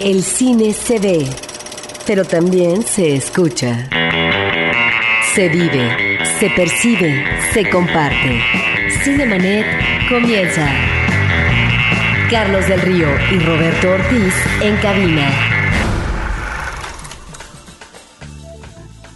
El cine se ve, pero también se escucha. Se vive, se percibe, se comparte. Cinemanet comienza. Carlos del Río y Roberto Ortiz en cabina.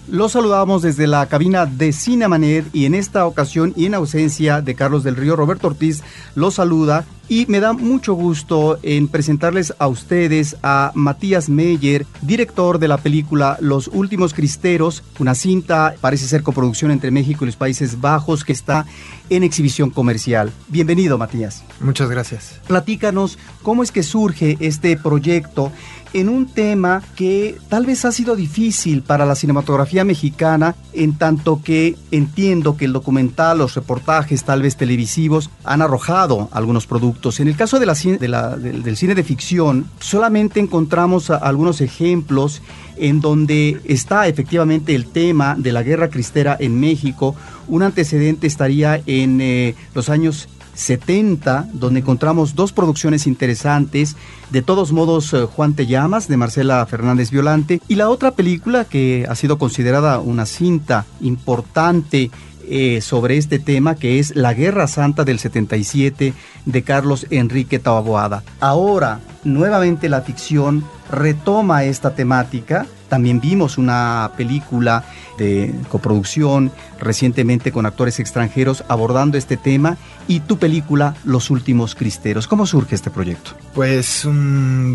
Los saludamos desde la cabina de Cinemanet y en esta ocasión y en ausencia de Carlos del Río, Roberto Ortiz los saluda y me da mucho gusto en presentarles a ustedes a Matías Meyer, director de la película Los Últimos Cristeros, una cinta parece ser coproducción entre México y los Países Bajos que está en exhibición comercial. Bienvenido Matías. Muchas gracias. Platícanos cómo es que surge este proyecto en un tema que tal vez ha sido difícil para la cinematografía mexicana, en tanto que entiendo que el documental, los reportajes tal vez televisivos han arrojado algunos productos. En el caso de la, del, cine de ficción, solamente encontramos algunos ejemplos en donde está efectivamente el tema de la guerra cristera en México. Un antecedente estaría en eh, los años 70, donde encontramos dos producciones interesantes. De todos modos, eh, Juan Te Llamas, de Marcela Fernández Violante. Y la otra película que ha sido considerada una cinta importante eh, sobre este tema, que es La Guerra Santa del 77 de Carlos Enrique Taboada. Ahora, nuevamente la ficción retoma esta temática. También vimos una película de coproducción recientemente con actores extranjeros abordando este tema y tu película Los Últimos Cristeros. ¿Cómo surge este proyecto? Pues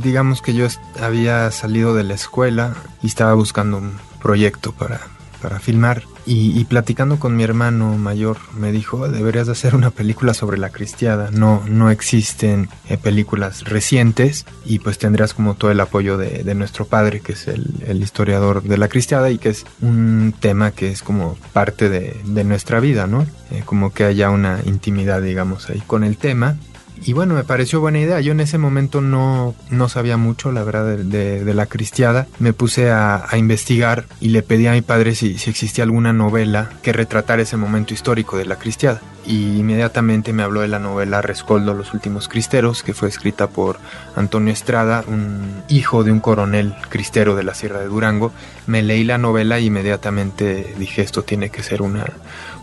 digamos que yo había salido de la escuela y estaba buscando un proyecto para para filmar. Y, platicando con mi hermano mayor me dijo deberías de hacer una película sobre la cristiada. No no existen eh, películas recientes y pues tendrías como todo el apoyo de, nuestro padre que es el, historiador de la cristiada y que es un tema que es como parte de, nuestra vida no eh, como que haya una intimidad digamos ahí con el tema y bueno, me pareció buena idea. Yo en ese momento no, no sabía mucho, la verdad, de, la cristiada. Me puse a, investigar y le pedí a mi padre si, si existía alguna novela que retratara ese momento histórico de la cristiada y inmediatamente me habló de la novela Rescoldo, Los Últimos Cristeros, que fue escrita por Antonio Estrada, un hijo de un coronel cristero de la Sierra de Durango. Me leí la novela e inmediatamente dije esto tiene que ser una,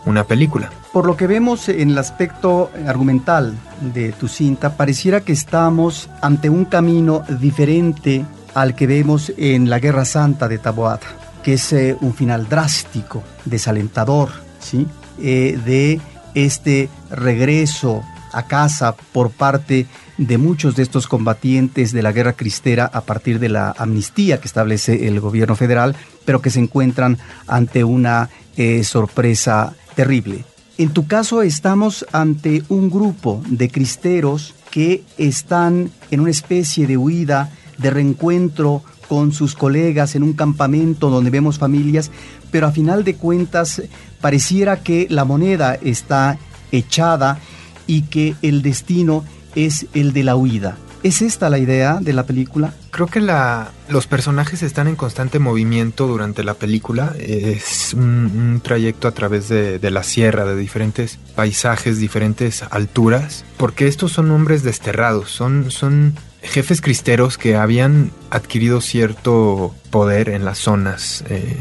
una película. Por lo que vemos en el aspecto argumental de tu cinta, pareciera que estamos ante un camino diferente al que vemos en la Guerra Santa de Taboada, que es eh, un final drástico, desalentador, ¿sí? Eh, de este regreso a casa por parte de muchos de estos combatientes de la guerra cristera a partir de la amnistía que establece el gobierno federal, pero que se encuentran ante una eh, sorpresa terrible. En tu caso estamos ante un grupo de cristeros que están en una especie de huida, de reencuentro con sus colegas en un campamento donde vemos familias, pero a final de cuentas pareciera que la moneda está echada y que el destino es el de la huida. ¿Es esta la idea de la película? Creo que la, los personajes están en constante movimiento durante la película. Es un, trayecto a través de, la sierra, de diferentes paisajes, diferentes alturas, porque estos son hombres desterrados, son, jefes cristeros que habían adquirido cierto poder en las zonas, eh,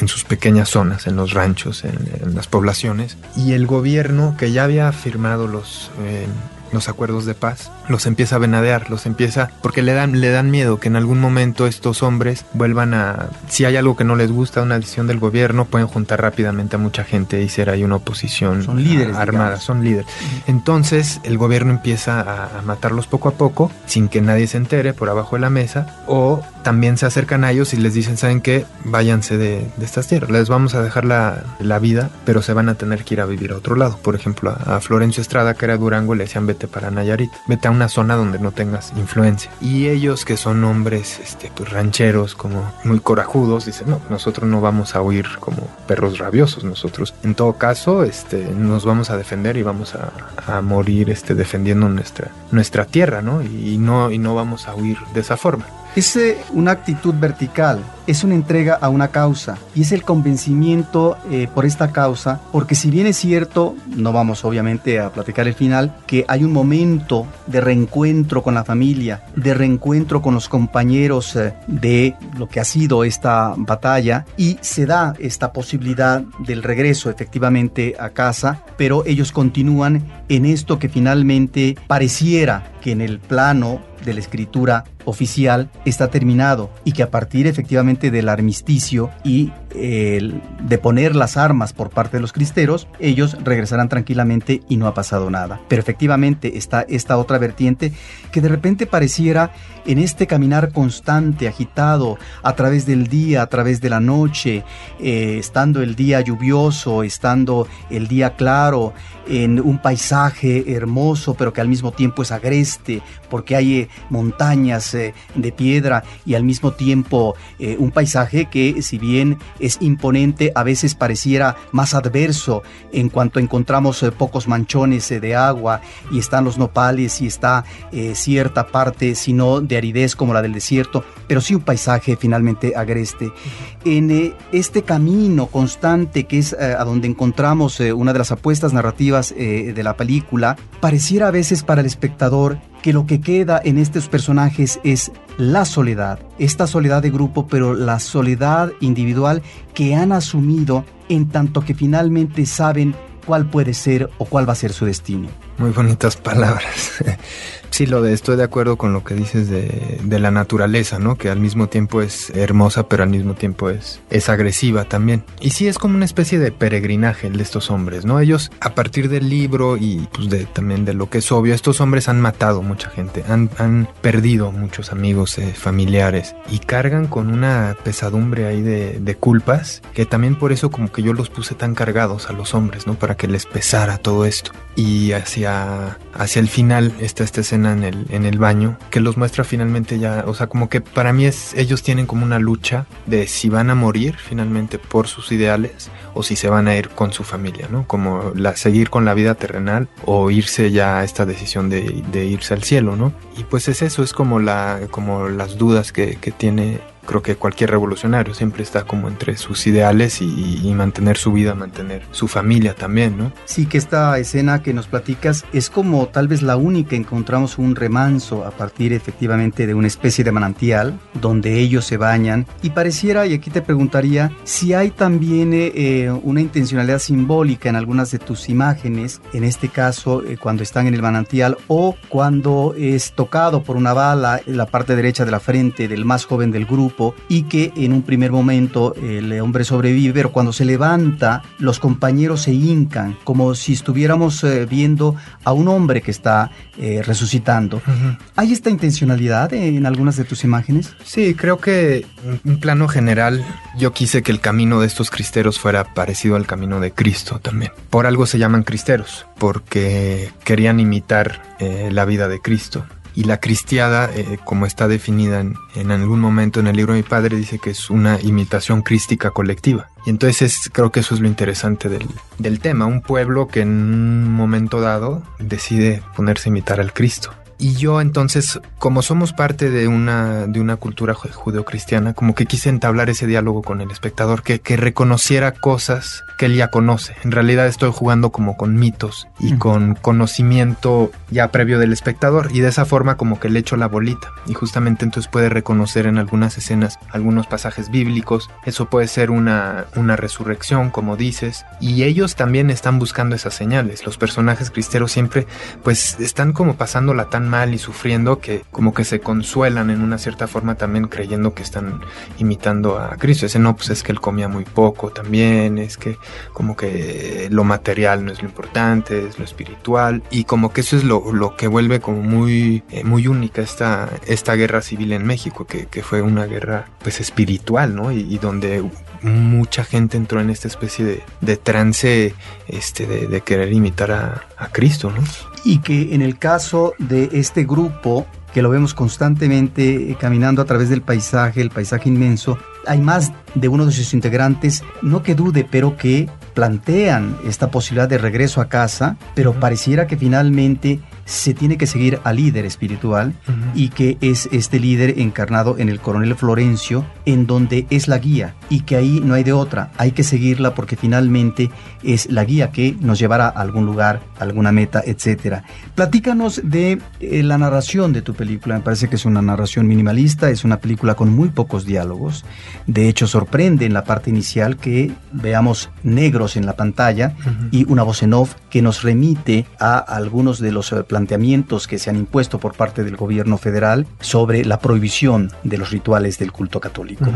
en sus pequeñas zonas, en los ranchos, en, las poblaciones, y el gobierno que ya había firmado los... Eh, los acuerdos de paz, los empieza a venadear, los empieza porque le dan le dan miedo que en algún momento estos hombres vuelvan a si hay algo que no les gusta, una decisión del gobierno, pueden juntar rápidamente a mucha gente y ser ahí una oposición son líderes armada, son líderes. Entonces, el gobierno empieza a, matarlos poco a poco sin que nadie se entere por abajo de la mesa o también se acercan a ellos y les dicen, ¿saben qué? Váyanse de, estas tierras, les vamos a dejar la, vida, pero se van a tener que ir a vivir a otro lado. Por ejemplo, a, a Florencio Estrada, que era Durango, le decían, vete para Nayarit, vete a una zona donde no tengas influencia. Y ellos que son hombres este, pues, rancheros, como muy corajudos, dicen, no, nosotros no vamos a huir como perros rabiosos, nosotros en todo caso este, nos vamos a defender y vamos a, morir este, defendiendo nuestra, nuestra tierra, ¿no? Y, no, y no vamos a huir de esa forma. Es una actitud vertical, es una entrega a una causa y es el convencimiento eh, por esta causa, porque si bien es cierto, no vamos obviamente a platicar el final, que hay un momento de reencuentro con la familia, de reencuentro con los compañeros eh, de lo que ha sido esta batalla y se da esta posibilidad del regreso efectivamente a casa, pero ellos continúan en esto que finalmente pareciera que en el plano de la escritura oficial está terminado y que a partir efectivamente del armisticio y el de poner las armas por parte de los cristeros, ellos regresarán tranquilamente y no ha pasado nada. Pero efectivamente está esta otra vertiente que de repente pareciera en este caminar constante, agitado, a través del día, a través de la noche, eh, estando el día lluvioso, estando el día claro, en un paisaje hermoso, pero que al mismo tiempo es agreste, porque hay eh, montañas eh, de piedra y al mismo tiempo un paisaje que si bien es imponente, a veces pareciera más adverso en cuanto encontramos pocos manchones de agua y están los nopales y está cierta parte, sino de aridez como la del desierto, pero sí un paisaje finalmente agreste. En eh, este camino constante que es eh, a donde encontramos eh, una de las apuestas narrativas de la película, pareciera a veces para el espectador que lo que queda en estos personajes es la soledad, esta soledad de grupo, pero la soledad individual que han asumido en tanto que finalmente saben cuál puede ser o cuál va a ser su destino. Muy bonitas palabras. Sí, lo de estoy de acuerdo con lo que dices de, de, la naturaleza, ¿no? Que al mismo tiempo es hermosa, pero al mismo tiempo es, es agresiva también. Y sí es como una especie de peregrinaje de estos hombres, ¿no? Ellos, a partir del libro y pues de, también de lo que es obvio, estos hombres han matado mucha gente, han, han perdido muchos amigos, eh, familiares, y cargan con una pesadumbre ahí de, de culpas, que también por eso como que yo los puse tan cargados a los hombres, ¿no? Para que les pesara todo esto. Y hacia, hacia el final está esta escena en el, en el baño, que los muestra finalmente ya, o sea, como que para mí es, ellos tienen como una lucha de si van a morir finalmente por sus ideales o si se van a ir con su familia, ¿no? Como la, seguir con la vida terrenal o irse ya a esta decisión de, de irse al cielo, ¿no? Y pues es eso, es como, la, como las dudas que, que tiene creo que cualquier revolucionario siempre está como entre sus ideales y, mantener su vida, mantener su familia también, ¿no? Sí, que esta escena que nos platicas es como tal vez la única encontramos un remanso a partir efectivamente de una especie de manantial donde ellos se bañan y pareciera, y aquí te preguntaría, si hay también eh, eh, una intencionalidad simbólica en algunas de tus imágenes, en este caso eh, cuando están en el manantial o cuando es tocado por una bala en la parte derecha de la frente del más joven del grupo, y que en un primer momento el hombre sobrevive, pero cuando se levanta los compañeros se hincan, como si estuviéramos eh, viendo a un hombre que está eh, resucitando. ¿Hay esta intencionalidad en algunas de tus imágenes? Sí, creo que en un plano general yo quise que el camino de estos cristeros fuera parecido al camino de Cristo también. Por algo se llaman cristeros, porque querían imitar eh, la vida de Cristo. Y la cristiada, eh, como está definida en, algún momento en el libro de mi padre, dice que es una imitación crística colectiva. Y entonces creo que eso es lo interesante del, del tema. Un pueblo que en un momento dado decide ponerse a imitar al Cristo. Y yo entonces, como somos parte de una, de una cultura judeocristiana, como que quise entablar ese diálogo con el espectador, que, que reconociera cosas que él ya conoce. En realidad estoy jugando como con mitos y con conocimiento ya previo del espectador y de esa forma como que le echo la bolita. Y justamente entonces puede reconocer en algunas escenas algunos pasajes bíblicos. Eso puede ser una, una resurrección, como dices. Y ellos también están buscando esas señales. Los personajes cristeros siempre pues están como pasándola tan y sufriendo que como que se consuelan en una cierta forma también creyendo que están imitando a Cristo. Ese no, pues es que él comía muy poco también, es que como que lo material no es lo importante, es lo espiritual y como que eso es lo, lo que vuelve como muy, eh, muy única esta, esta guerra civil en México, que, que fue una guerra pues espiritual, ¿no? Y donde mucha gente entró en esta especie de, de trance este, de, de, querer imitar a, a Cristo, ¿no? Y que en el caso de este grupo, que lo vemos constantemente caminando a través del paisaje, el paisaje inmenso, hay más de uno de sus integrantes, no que dude, pero que plantean esta posibilidad de regreso a casa, pero pareciera que finalmente se tiene que seguir al líder espiritual y que es este líder encarnado en el coronel Florencio, en donde es la guía y que ahí no hay de otra, hay que seguirla porque finalmente es la guía que nos llevará a algún lugar, a alguna meta, etcétera. Platícanos de eh, la narración de tu película, me parece que es una narración minimalista, es una película con muy pocos diálogos, de hecho sorprende en la parte inicial que veamos negros en la pantalla y una voz en off que nos remite a algunos de los eh, planteamientos que se han impuesto por parte del gobierno federal sobre la prohibición de los rituales del culto católico.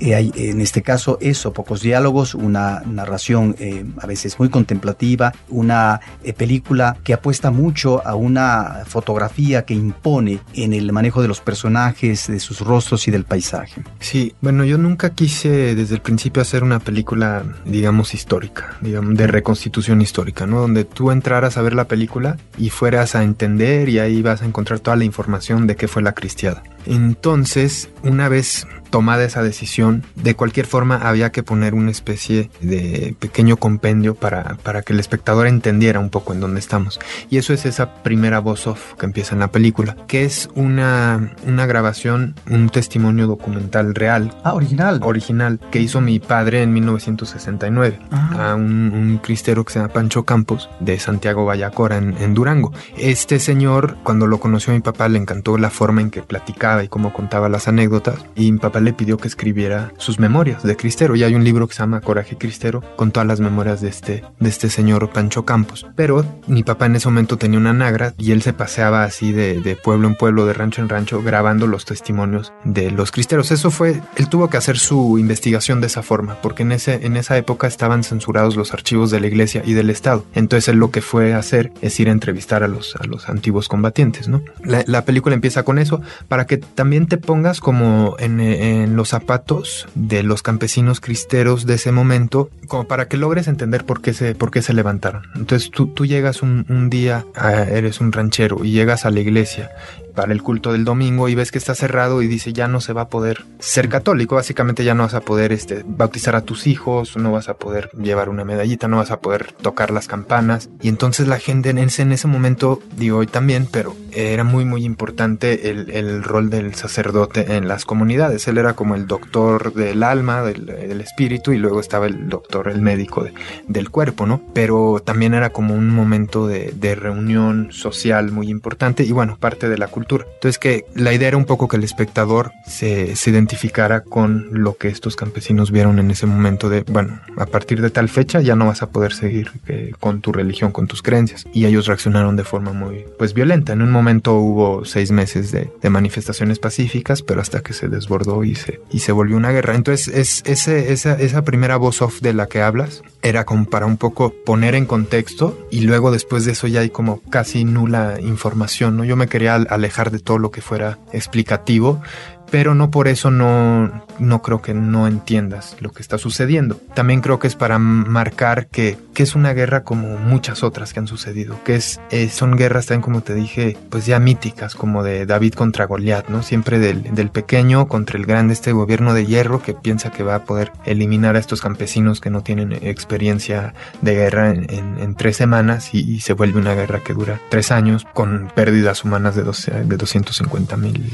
Eh, hay en este caso eso, pocos diálogos, una narración eh, a veces muy contemplativa, una película que apuesta mucho a una fotografía que impone en el manejo de los personajes, de sus rostros y del paisaje. Sí, bueno, yo nunca quise desde el principio hacer una película, digamos, histórica, digamos, de reconstitución histórica, ¿no? Donde tú entraras a ver la película y fueras a entender y ahí vas a encontrar toda la información de qué fue la cristiada. Entonces, una vez tomada esa decisión, de cualquier forma había que poner una especie de pequeño compendio para, para que el espectador entendiera un poco en dónde estamos. Y eso es esa primera voz off que empieza en la película, que es una, una grabación, un testimonio documental real. Ah, original. Original, que hizo mi padre en 1969, a un, un, cristero que se llama Pancho Campos, de Santiago Vallacora, en, en Durango. Este señor, cuando lo conoció mi papá, le encantó la forma en que platicaba y cómo contaba las anécdotas, y mi papá le pidió que escribiera sus memorias de Cristero. Y hay un libro que se llama Coraje Cristero con todas las memorias de este, de este señor Pancho Campos. Pero mi papá en ese momento tenía una nagra y él se paseaba así de, pueblo en pueblo, de rancho en rancho, grabando los testimonios de los cristeros. Eso fue, él tuvo que hacer su investigación de esa forma, porque en, ese, en esa época estaban censurados los archivos de la iglesia y del Estado. Entonces él lo que fue a hacer es ir a entrevistar a los, a los antiguos combatientes, ¿no? La, la película empieza con eso para que también te pongas como en los zapatos de los campesinos cristeros de ese momento, como para que logres entender por qué se, por qué se levantaron. Entonces tú, tú llegas un, día, a, eres un ranchero y llegas a la iglesia para el culto del domingo y ves que está cerrado y dice ya no se va a poder ser católico, básicamente ya no vas a poder este, bautizar a tus hijos, no vas a poder llevar una medallita, no vas a poder tocar las campanas. Y entonces la gente en ese, en ese momento, digo hoy también, pero era muy muy importante el, el rol del sacerdote en las comunidades, él era como el doctor del alma, del, del espíritu y luego estaba el doctor, el médico de, del cuerpo, ¿no? Pero también era como un momento de, de reunión social muy importante y bueno, parte de la cultura entonces que la idea era un poco que el espectador se, se, identificara con lo que estos campesinos vieron en ese momento de, bueno, a partir de tal fecha ya no vas a poder seguir eh, con tu religión, con tus creencias. Y ellos reaccionaron de forma muy, pues, violenta. En un momento hubo seis meses de, de manifestaciones pacíficas, pero hasta que se desbordó y se, y se volvió una guerra. Entonces es, ese, esa, esa primera voz off de la que hablas era como para un poco poner en contexto y luego después de eso ya hay como casi nula información, ¿no? Yo me quería alejar de todo lo que fuera explicativo pero no por eso no, no creo que no entiendas lo que está sucediendo. También creo que es para marcar que, que es una guerra como muchas otras que han sucedido, que es, eh, son guerras también como te dije, pues ya míticas, como de David contra Goliat, ¿no? Siempre del, del pequeño contra el grande, este gobierno de hierro que piensa que va a poder eliminar a estos campesinos que no tienen experiencia de guerra en, en, en tres semanas y, y, se vuelve una guerra que dura tres años con pérdidas humanas de, 12, de 250 mil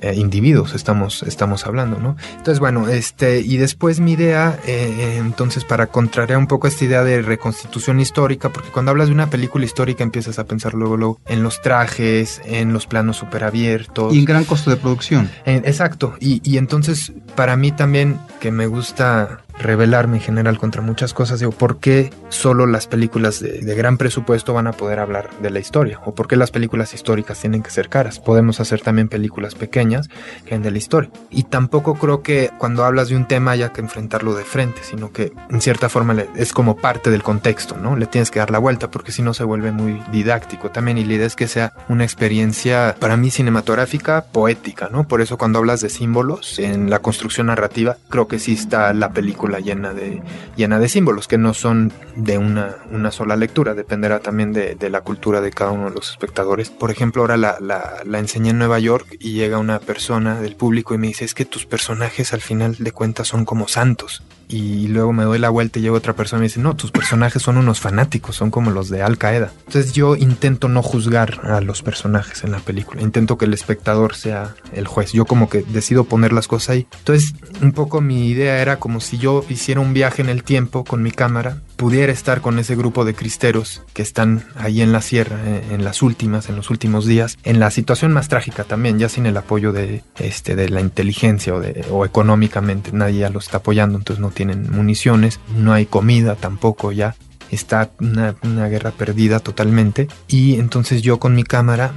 eh, individuos estamos, estamos hablando, ¿no? Entonces, bueno, este, y después mi idea, eh, entonces, para contrariar un poco esta idea de reconstitución histórica, porque cuando hablas de una película histórica empiezas a pensar luego, luego en los trajes, en los planos súper abiertos. Y en gran costo de producción. Exacto, y, y entonces, para mí también, que me gusta rebelarme en general contra muchas cosas. Digo, ¿por qué solo las películas de, gran presupuesto van a poder hablar de la historia? ¿O por qué las películas históricas tienen que ser caras? Podemos hacer también películas pequeñas que en de la historia. Y tampoco creo que cuando hablas de un tema haya que enfrentarlo de frente, sino que en cierta forma es como parte del contexto, ¿no? Le tienes que dar la vuelta porque si no se vuelve muy didáctico también. Y la idea es que sea una experiencia para mí cinematográfica, poética, ¿no? Por eso cuando hablas de símbolos en la construcción narrativa, creo que sí está la película llena de, llena de símbolos que no son de una, una sola lectura, dependerá también de, de, la cultura de cada uno de los espectadores. Por ejemplo, ahora la, la, la, enseñé en Nueva York y llega una persona del público y me dice, es que tus personajes al final de cuentas son como santos. Y luego me doy la vuelta y llega otra persona y me dice, no, tus personajes son unos fanáticos, son como los de Al Qaeda. Entonces yo intento no juzgar a los personajes en la película, intento que el espectador sea el juez, yo como que decido poner las cosas ahí. Entonces un poco mi idea era como si yo hiciera un viaje en el tiempo con mi cámara, pudiera estar con ese grupo de cristeros que están ahí en la sierra, eh, en, las últimas, en los últimos días, en la situación más trágica también, ya sin el apoyo de, este, de la inteligencia o, o económicamente, nadie ya los está apoyando, entonces no tienen municiones, no hay comida tampoco ya, está una, una, guerra perdida totalmente. Y entonces yo con mi cámara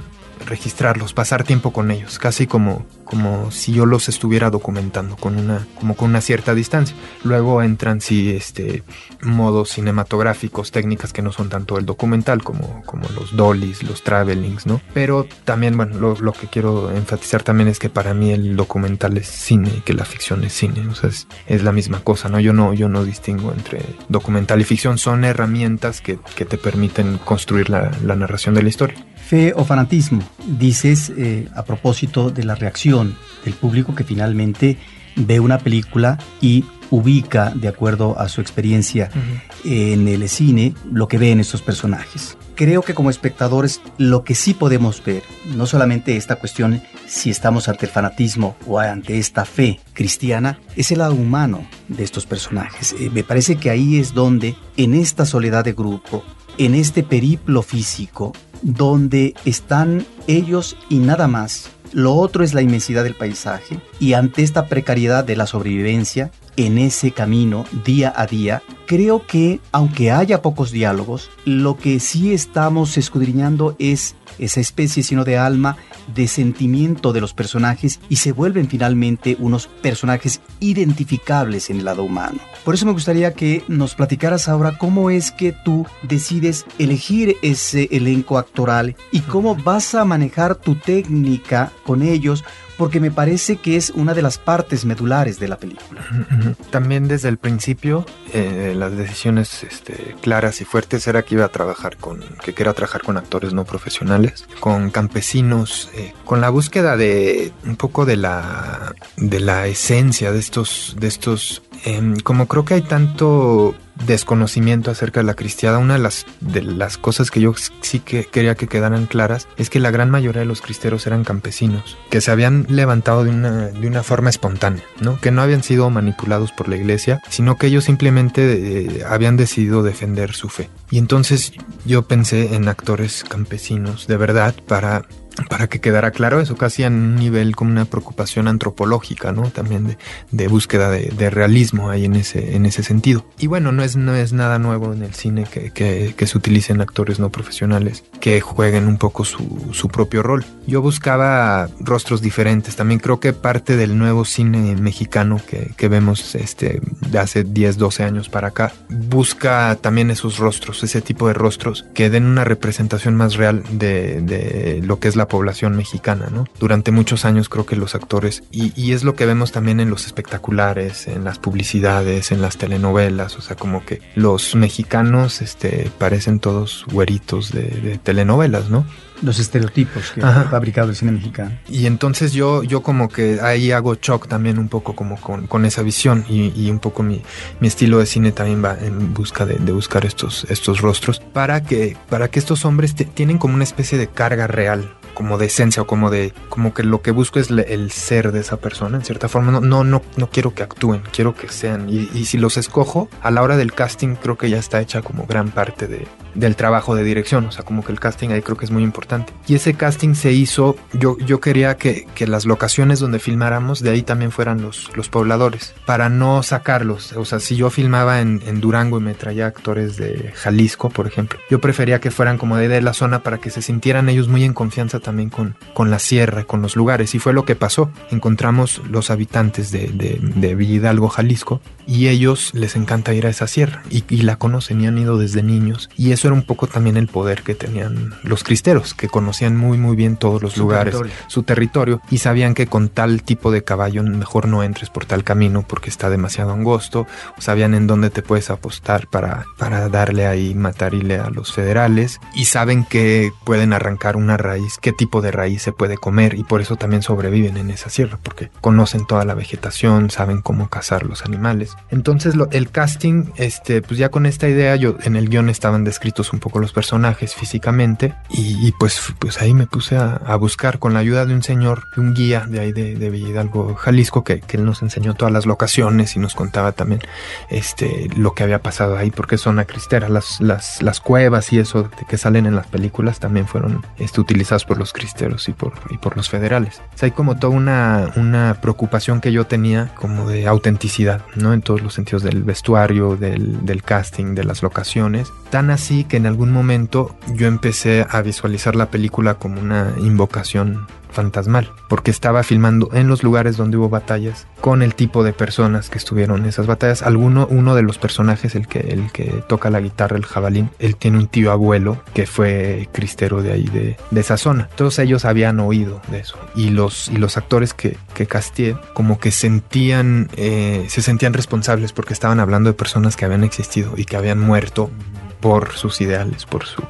registrarlos, pasar tiempo con ellos, casi como, como si yo los estuviera documentando con una, como con una cierta distancia. Luego entran sí, este, modos cinematográficos, técnicas que no son tanto el documental como, como los dollies, los travelings, ¿no? Pero también, bueno, lo, lo, que quiero enfatizar también es que para mí el documental es cine y que la ficción es cine, o sea, es, es, la misma cosa, ¿no? Yo no, yo no distingo entre documental y ficción, son herramientas que, que te permiten construir la, la narración de la historia fe o fanatismo. Dices eh, a propósito de la reacción del público que finalmente ve una película y ubica, de acuerdo a su experiencia uh -huh. en el cine, lo que ve en estos personajes. Creo que como espectadores lo que sí podemos ver, no solamente esta cuestión si estamos ante el fanatismo o ante esta fe cristiana, es el lado humano de estos personajes. Eh, me parece que ahí es donde, en esta soledad de grupo, en este periplo físico, donde están ellos y nada más. Lo otro es la inmensidad del paisaje y ante esta precariedad de la sobrevivencia, en ese camino día a día, creo que aunque haya pocos diálogos, lo que sí estamos escudriñando es esa especie sino de alma, de sentimiento de los personajes y se vuelven finalmente unos personajes identificables en el lado humano. Por eso me gustaría que nos platicaras ahora cómo es que tú decides elegir ese elenco actoral y cómo vas a manejar tu técnica con ellos porque me parece que es una de las partes medulares de la película. También desde el principio, eh, las decisiones este, claras y fuertes era que iba a trabajar con, que quería trabajar con actores no profesionales, con campesinos, eh, con la búsqueda de un poco de la, de la esencia de estos, de estos, eh, como creo que hay tanto desconocimiento acerca de la cristiada, una de las, de las cosas que yo sí que quería que quedaran claras es que la gran mayoría de los cristeros eran campesinos, que se habían levantado de una, de una forma espontánea, ¿no? que no habían sido manipulados por la iglesia, sino que ellos simplemente eh, habían decidido defender su fe. Y entonces yo pensé en actores campesinos de verdad para para que quedara claro eso, casi a un nivel como una preocupación antropológica, ¿no? También de, de búsqueda de, de, realismo ahí en ese, en ese sentido. Y bueno, no es, no es nada nuevo en el cine que, que, que se utilicen actores no profesionales que jueguen un poco su, su, propio rol. Yo buscaba rostros diferentes, también creo que parte del nuevo cine mexicano que, que vemos este, de hace 10, 12 años para acá, busca también esos rostros, ese tipo de rostros que den una representación más real de, de lo que es la la población mexicana, ¿no? Durante muchos años creo que los actores, y, y, es lo que vemos también en los espectaculares, en las publicidades, en las telenovelas, o sea, como que los mexicanos este, parecen todos güeritos de, de telenovelas, ¿no? los estereotipos que Ajá. ha fabricado el cine mexicano. Y entonces yo, yo como que ahí hago shock también un poco como con, con esa visión y, y, un poco mi, mi estilo de cine también va en busca de, de buscar estos, estos rostros para que, para que estos hombres tienen como una especie de carga real como de esencia o como de como que lo que busco es le, el ser de esa persona en cierta forma. No no no, no quiero que actúen quiero que sean. Y, y, si los escojo a la hora del casting creo que ya está hecha como gran parte de, del trabajo de dirección. O sea como que el casting ahí creo que es muy importante. Y ese casting se hizo yo yo quería que, que las locaciones donde filmáramos de ahí también fueran los los pobladores para no sacarlos. O sea si yo filmaba en, en Durango y me traía actores de Jalisco por ejemplo yo prefería que fueran como de, de la zona para que se sintieran ellos muy en confianza también con, con la sierra, con los lugares. Y fue lo que pasó. Encontramos los habitantes de, de, Jalisco, y ellos les encanta ir a esa sierra. Y, y, la conocen y han ido desde niños. Y eso era un poco también el poder que tenían los cristeros, que conocían muy muy bien todos los lugares, su territorio, y sabían que con tal tipo de caballo mejor no entres por tal camino porque está demasiado angosto, sabían en dónde te puedes apostar para, para darle ahí, matarile a los federales, y saben que pueden arrancar una raíz, qué tipo de raíz se puede comer, y por eso también sobreviven en esa sierra, porque conocen toda la vegetación, saben cómo cazar los animales. Entonces lo, el casting, este, pues ya con esta idea, yo en el guion estaban descritos un poco los personajes físicamente, y, pues, pues ahí me puse a, buscar con la ayuda de un señor, un guía de ahí de, de Villalgo, Jalisco, que, que él nos enseñó todas las locaciones y nos contaba también este, lo que había pasado ahí, porque son acristeras, las, las, las cuevas y eso que salen en las películas también fueron este, utilizadas por los cristeros y por, y por los federales. hay como toda una, una preocupación que yo tenía como de autenticidad, ¿no? Todos los sentidos del vestuario, del, del casting, de las locaciones. Tan así que en algún momento yo empecé a visualizar la película como una invocación fantasmal, porque estaba filmando en los lugares donde hubo batallas con el tipo de personas que estuvieron en esas batallas. Alguno, uno de los personajes, el que, el que toca la guitarra, el jabalín, él tiene un tío abuelo que fue cristero de ahí, de, de esa zona. Todos ellos habían oído de eso. Y los, y los actores que, que castié, como que sentían, eh, se sentían responsables porque estaban hablando de personas que habían existido y que habían muerto por sus ideales, por su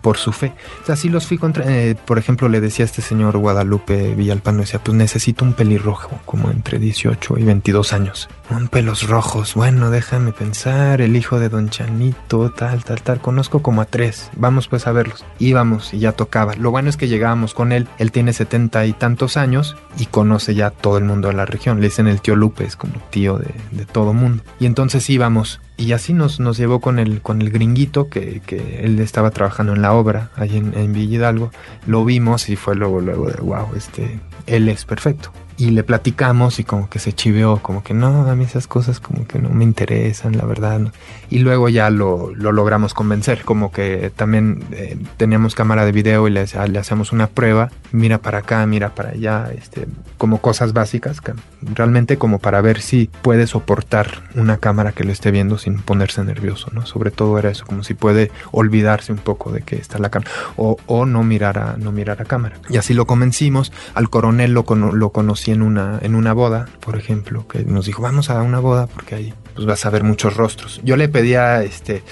por su fe. O sea, sí los fui contra, eh, por ejemplo, le decía a este señor Guadalupe Villalpano, decía, pues necesito un pelirrojo, como entre 18 y 22 años. Un pelos rojos, bueno, déjame pensar, el hijo de Don Chanito, tal, tal, tal, conozco como a tres, vamos pues a verlos. Íbamos y ya tocaba. Lo bueno es que llegábamos con él, él tiene setenta y tantos años y conoce ya todo el mundo de la región, le dicen el tío Lupe, es como tío de, de todo mundo. Y entonces íbamos y así nos, nos llevó con el, con el gringuito que, que él estaba trabajando en la obra allí en, en Villa Hidalgo. Lo vimos y fue luego, luego de wow, este, él es perfecto y le platicamos y como que se chiveó, como que no, a mí esas cosas como que no me interesan, la verdad. Y luego ya lo, lo, logramos convencer, como que también eh, teníamos cámara de video y le, le, hacemos una prueba, mira para acá, mira para allá, este, como cosas básicas, realmente como para ver si puede soportar una cámara que lo esté viendo sin ponerse nervioso, ¿no? Sobre todo era eso, como si puede olvidarse un poco de que está la cámara o, o no mirar a, no mirar a cámara. Y así lo convencimos, al coronel lo, lo conocí en una, en una boda, por ejemplo, que nos dijo, vamos a una boda porque ahí pues vas a ver muchos rostros. Yo le pedía este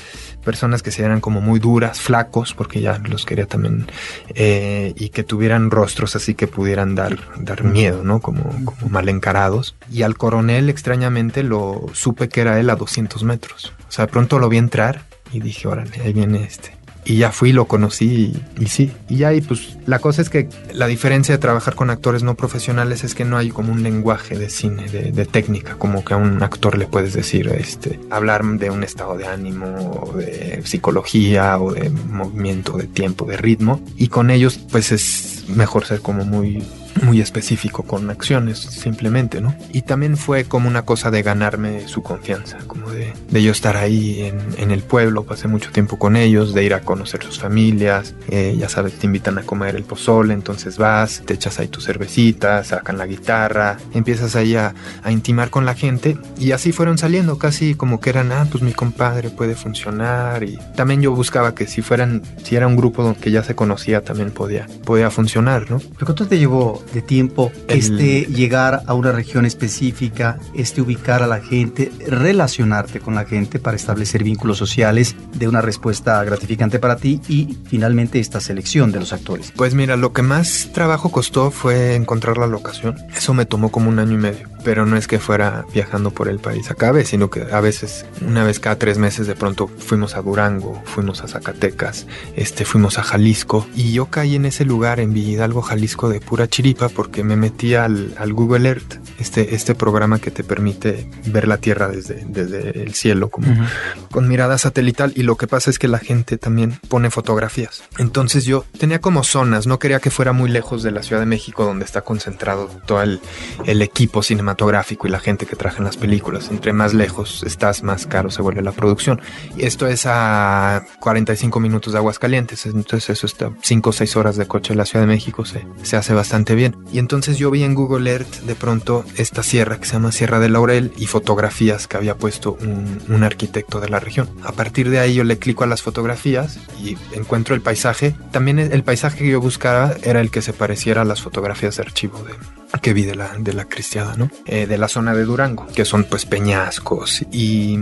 personas que se eran como muy duras, flacos, porque ya los quería también, eh, y que tuvieran rostros así que pudieran dar, dar miedo, ¿no? Como, como mal encarados. Y al coronel, extrañamente, lo supe que era él a 200 metros. O sea, de pronto lo vi entrar y dije, órale, ahí viene este y ya fui, lo conocí y, sí. Y ahí pues la cosa es que la diferencia de trabajar con actores no profesionales es que no hay como un lenguaje de cine, de, técnica, como que a un actor le puedes decir, este, hablar de un estado de ánimo, de psicología o de movimiento, de tiempo, de ritmo. Y con ellos pues es mejor ser como muy muy específico con acciones simplemente, ¿no? Y también fue como una cosa de ganarme su confianza, como de, de yo estar ahí en, en, el pueblo, pasé mucho tiempo con ellos, de ir a conocer sus familias, eh, ya sabes, te invitan a comer el pozole, entonces vas, te echas ahí tu cervecita, sacan la guitarra, empiezas ahí a, a intimar con la gente y así fueron saliendo, casi como que eran, ah, pues mi compadre puede funcionar y también yo buscaba que si fueran, si era un grupo que ya se conocía, también podía, podía funcionar, ¿no? ¿Pero cuánto te llevó de tiempo este llegar a una región específica, este ubicar a la gente, relacionarte con la gente para establecer vínculos sociales, de una respuesta gratificante para ti y finalmente esta selección de los actores? Pues mira, lo que más trabajo costó fue encontrar la locación. Eso me tomó como un año y medio, pero no es que fuera viajando por el país a cada sino que a veces, una vez cada tres meses, de pronto fuimos a Durango, fuimos a Zacatecas, este, fuimos a Jalisco y yo caí en ese lugar en Villidalgo, Jalisco de pura chiripa porque me metí al, al, Google Earth, este, este programa que te permite ver la Tierra desde, desde el cielo, como uh -huh. con mirada satelital. Y lo que pasa es que la gente también pone fotografías. Entonces yo tenía como zonas, no quería que fuera muy lejos de la Ciudad de México, donde está concentrado todo el, el equipo cinematográfico y la gente que traje en las películas. Entre más lejos estás, más caro se vuelve la producción. Y esto es a 45 minutos de Aguascalientes, entonces eso está 5 o 6 horas de coche de la Ciudad de México, se, se hace bastante bien. Y entonces yo vi en Google Earth de pronto esta sierra que se llama Sierra de Laurel y fotografías que había puesto un, arquitecto de la región. A partir de ahí yo le clico a las fotografías y encuentro el paisaje. También el paisaje que yo buscaba era el que se pareciera a las fotografías de archivo de, que vi de la, de la cristiada, ¿no? Eh, de la zona de Durango, que son pues peñascos. Y,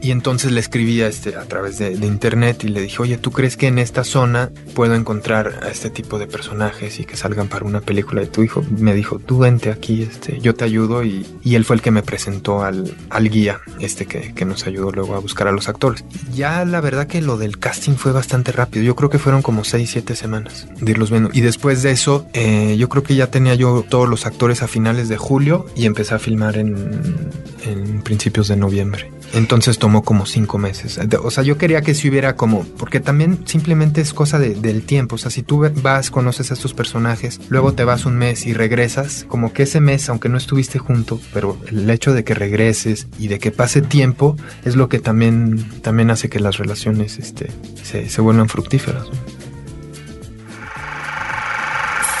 y entonces le escribí a, este, a través de, internet y le dije, oye, ¿tú crees que en esta zona puedo encontrar a este tipo de personajes y que salgan para una película de tu hijo? Me dijo, tú vente aquí, este, yo te ayudo. Y, y él fue el que me presentó al, al guía, este que, que nos ayudó luego a buscar a los actores. Ya la verdad que lo del casting fue bastante rápido. Yo creo que fueron como 6, 7 semanas de irlos viendo. Y después de eso, eh, yo creo que ya tenía yo todos los actores a finales de julio y empecé a filmar en principios de noviembre. Entonces tomó como cinco meses. O sea, yo quería que si hubiera como, porque también simplemente es cosa de, del tiempo. O sea, si tú vas, conoces a estos personajes, luego te vas un mes y regresas, como que ese mes, aunque no estuviste junto, pero el hecho de que regreses y de que pase tiempo es lo que también, también hace que las relaciones este, se, se vuelvan fructíferas.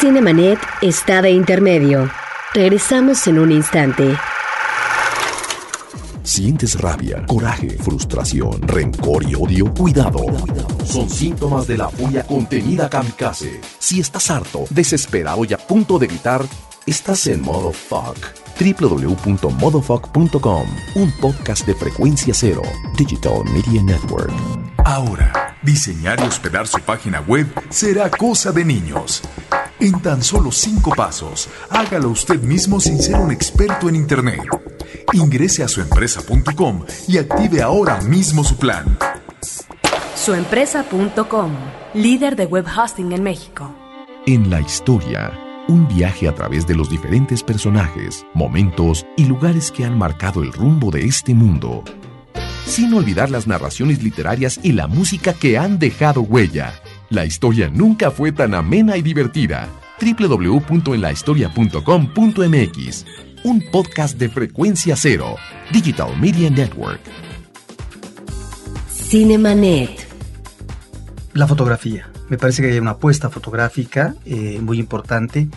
Cinemanet está de intermedio. Regresamos en un instante. ¿Sientes rabia, coraje, frustración, rencor y odio? Cuidado. Son síntomas de la furia contenida kamikaze. Si estás harto, desesperado y a punto de gritar, estás en modo fuck. www.modofuck.com, un podcast de frecuencia cero, Digital Media Network. Ahora, diseñar y hospedar su página web será cosa de niños. En tan solo cinco pasos, hágalo usted mismo sin ser un experto en Internet. Ingrese a suempresa.com y active ahora mismo su plan. Suempresa.com, líder de web hosting en México. En la historia, un viaje a través de los diferentes personajes, momentos y lugares que han marcado el rumbo de este mundo. Sin olvidar las narraciones literarias y la música que han dejado huella. La historia nunca fue tan amena y divertida. www.enlahistoria.com.mx Un podcast de frecuencia cero. Digital Media Network. Cinemanet. La fotografía. Me parece que hay una apuesta fotográfica eh, muy importante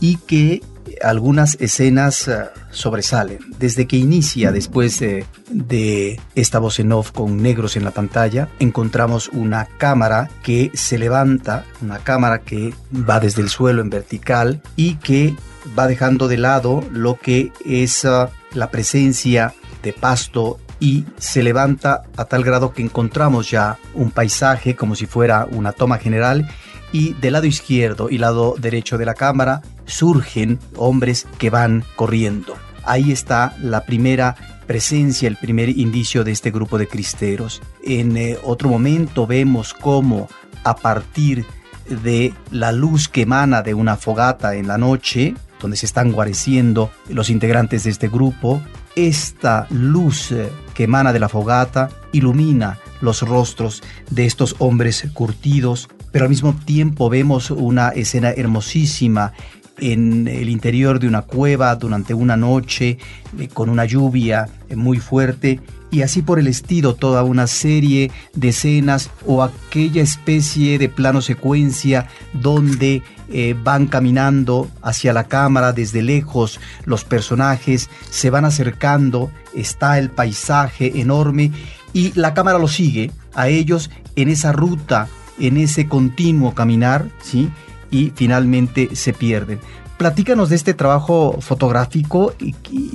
y que algunas escenas uh, sobresalen. Desde que inicia, después de, de esta voz en off con negros en la pantalla, encontramos una cámara que se levanta, una cámara que va desde el suelo en vertical y que va dejando de lado lo que es uh, la presencia de pasto y se levanta a tal grado que encontramos ya un paisaje como si fuera una toma general y del lado izquierdo y lado derecho de la cámara surgen hombres que van corriendo. Ahí está la primera presencia, el primer indicio de este grupo de cristeros. En eh, otro momento vemos cómo a partir de la luz que emana de una fogata en la noche, donde se están guareciendo los integrantes de este grupo, esta luz eh, que emana de la fogata ilumina los rostros de estos hombres curtidos, pero al mismo tiempo vemos una escena hermosísima en el interior de una cueva durante una noche eh, con una lluvia eh, muy fuerte y así por el estilo toda una serie de escenas o aquella especie de plano secuencia donde eh, van caminando hacia la cámara desde lejos los personajes se van acercando está el paisaje enorme y la cámara lo sigue a ellos en esa ruta en ese continuo caminar sí y finalmente se pierden. Platícanos de este trabajo fotográfico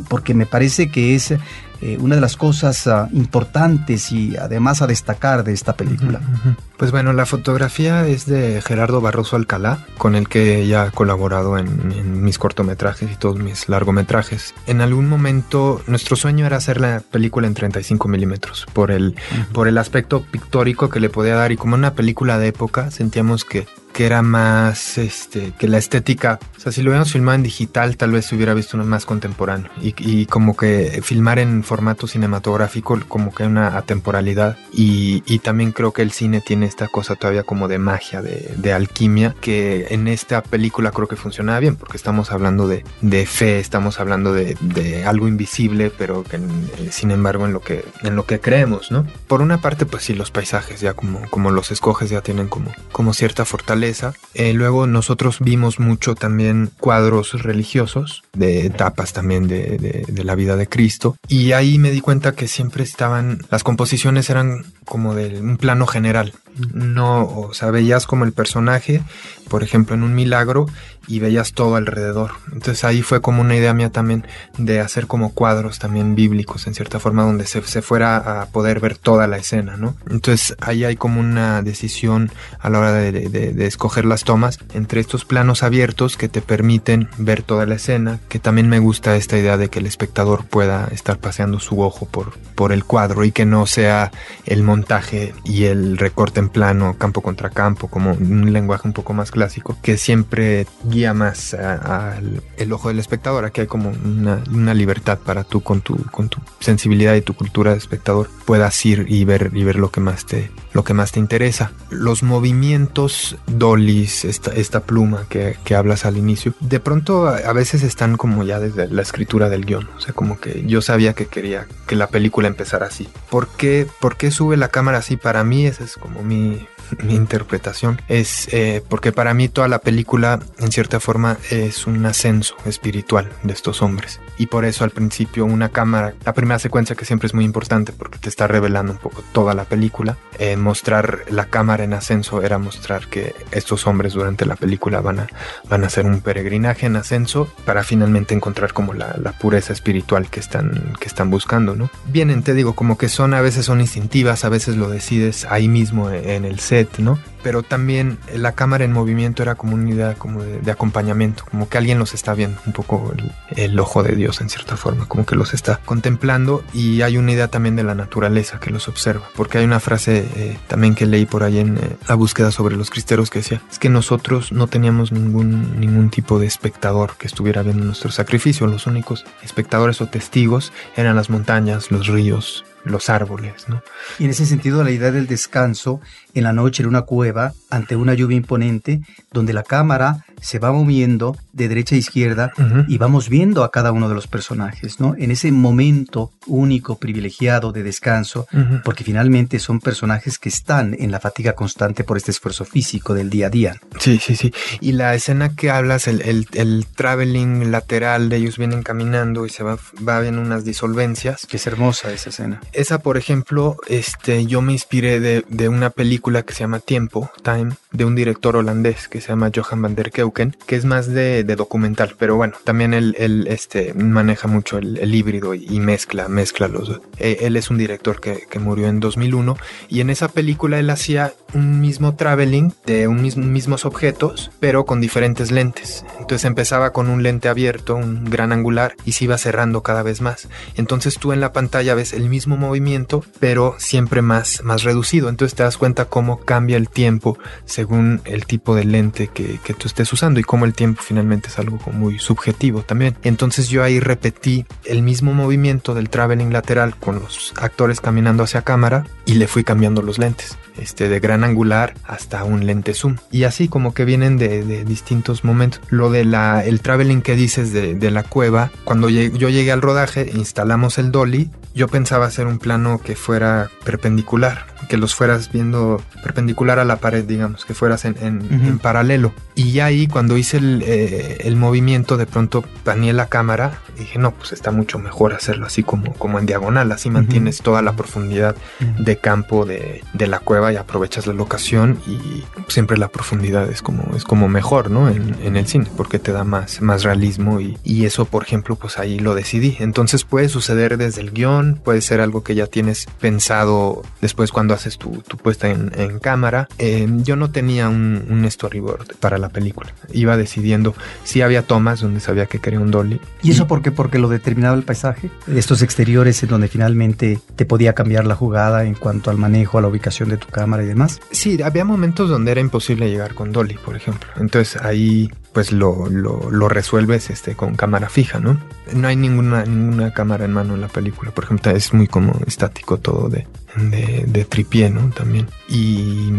porque me parece que es eh, una de las cosas uh, importantes y además a destacar de esta película. Uh -huh. Pues bueno, la fotografía es de Gerardo Barroso Alcalá, con el que ya he colaborado en, en, mis cortometrajes y todos mis largometrajes. En algún momento nuestro sueño era hacer la película en 35 milímetros por el, uh -huh. por el aspecto pictórico que le podía dar y como una película de época sentíamos que que era más este que la estética o sea si lo hubiéramos filmado en digital tal vez se hubiera visto uno más contemporáneo. Y, y como que filmar en formato cinematográfico como que una atemporalidad. Y, y, también creo que el cine tiene esta cosa todavía como de magia de, de, alquimia que en esta película creo que funcionaba bien porque estamos hablando de, de fe estamos hablando de, de, algo invisible pero que eh, sin embargo en lo que en lo que creemos no por una parte pues sí los paisajes ya como como los escoges ya tienen como como cierta fortaleza Eh, luego nosotros vimos mucho también cuadros religiosos, de etapas también de, de, la vida de Cristo. Y ahí me di cuenta que siempre estaban, las composiciones eran como de un plano general. No, o sea, veías como el personaje, por ejemplo, en un milagro y veías todo alrededor. Entonces ahí fue como una idea mía también de hacer como cuadros también bíblicos, en cierta forma, donde se, se fuera a poder ver toda la escena, ¿no? Entonces ahí hay como una decisión a la hora de, de, escoger las tomas entre estos planos abiertos que te permiten ver toda la escena, que también me gusta esta idea de que el espectador pueda estar paseando su ojo por, por el cuadro y que no sea el montaje y el recorte en plano, campo contra campo, como un lenguaje un poco más clásico, que siempre guía más al ojo del espectador. Aquí hay como una, una, libertad para tú con tu, con tu sensibilidad y tu cultura de espectador puedas ir y ver, y ver lo, que más te, lo que más te interesa. Los movimientos dolis, esta, esta pluma que, que hablas al inicio, de pronto a, veces están como ya desde la escritura del guion. O sea, como que yo sabía que quería que la película empezara así. ¿Por qué, por qué sube la cámara así? Para mí esa es como mi, mi interpretación es eh, porque para mí toda la película en cierta forma es un ascenso espiritual de estos hombres. Y por eso al principio una cámara la primera secuencia que siempre es muy importante porque te está revelando un poco toda la película eh, mostrar la cámara en ascenso era mostrar que estos hombres durante la película van a van a hacer un peregrinaje en ascenso para finalmente encontrar como la, la pureza espiritual que están que están buscando no vienen te digo como que son a veces son instintivas a veces lo decides ahí mismo en el set ¿no? Pero también la cámara en movimiento era como una idea como de, acompañamiento, como que alguien los está viendo, un poco el, ojo de Dios en cierta forma, como que los está contemplando y hay una idea también de la naturaleza que los observa, porque hay una frase eh, también que leí por ahí en eh, la búsqueda sobre los cristeros que decía, es que nosotros no teníamos ningún, ningún tipo de espectador que estuviera viendo nuestro sacrificio, los únicos espectadores o testigos eran las montañas, los ríos, los árboles. ¿no? Y en ese sentido la idea del descanso en la noche en una cueva ante una lluvia imponente donde la cámara se va moviendo de derecha a izquierda y vamos viendo a cada uno de los personajes, ¿no? En ese momento único, privilegiado de descanso, porque finalmente son personajes que están en la fatiga constante por este esfuerzo físico del día a día. Sí, sí, sí. Y la escena que hablas, el, el, traveling lateral de ellos vienen caminando y se va, va viendo unas disolvencias. Que es hermosa esa escena. Esa, por ejemplo, este, yo me inspiré de, de una película que se llama Tiempo, Time, de un director holandés que se llama Johan van der Keuken, que es más de, documental, pero bueno, también él, él este, maneja mucho el, híbrido y, mezcla, mezcla los dos. Eh, él es un director que, que, murió en 2001 y en esa película él hacía un mismo traveling de un mismo, mismos objetos, pero con diferentes lentes. Entonces empezaba con un lente abierto, un gran angular, y se iba cerrando cada vez más. Entonces tú en la pantalla ves el mismo movimiento, pero siempre más, más reducido. Entonces te das cuenta cómo cambia el tiempo según el tipo de lente que, tú estés usando y cómo el tiempo finalmente es algo muy subjetivo también. Entonces yo ahí repetí el mismo movimiento del traveling lateral con los actores caminando hacia cámara y le fui cambiando los lentes este, de gran angular hasta un lente zoom. Y así como que vienen de, distintos momentos. Lo de la, el traveling que dices de, de la cueva, cuando yo llegué al rodaje, instalamos el dolly, yo pensaba hacer un plano que fuera perpendicular, que los fueras viendo perpendicular a la pared, digamos, que fueras en, en, paralelo. Y ya ahí cuando hice el, eh, el movimiento, de pronto paneé la cámara y dije, no, pues está mucho mejor hacerlo así como, como en diagonal, así mantienes toda la profundidad de campo de, de la cueva y aprovechas la locación y siempre la profundidad es como, es como mejor, ¿no? En, en el cine, porque te da más, más realismo y, y, eso, por ejemplo, pues ahí lo decidí. Entonces puede suceder desde el guion, puede ser algo que ya tienes pensado después cuando haces tu, tu puesta en, en cámara. Eh, yo no tenía un, un, storyboard para la película. Iba decidiendo si había tomas donde sabía que quería un dolly. ¿Y eso por qué? Porque lo determinaba el paisaje, estos exteriores en donde finalmente te podía cambiar la jugada en cuanto al manejo, a la ubicación de tu cámara y demás. Sí, había momentos donde era imposible llegar con Dolly, por ejemplo. Entonces ahí pues lo, lo, lo, resuelves este, con cámara fija, ¿no? No hay ninguna, ninguna cámara en mano en la película, por ejemplo, es muy como estático todo de, de, de tripié, ¿no? También. Y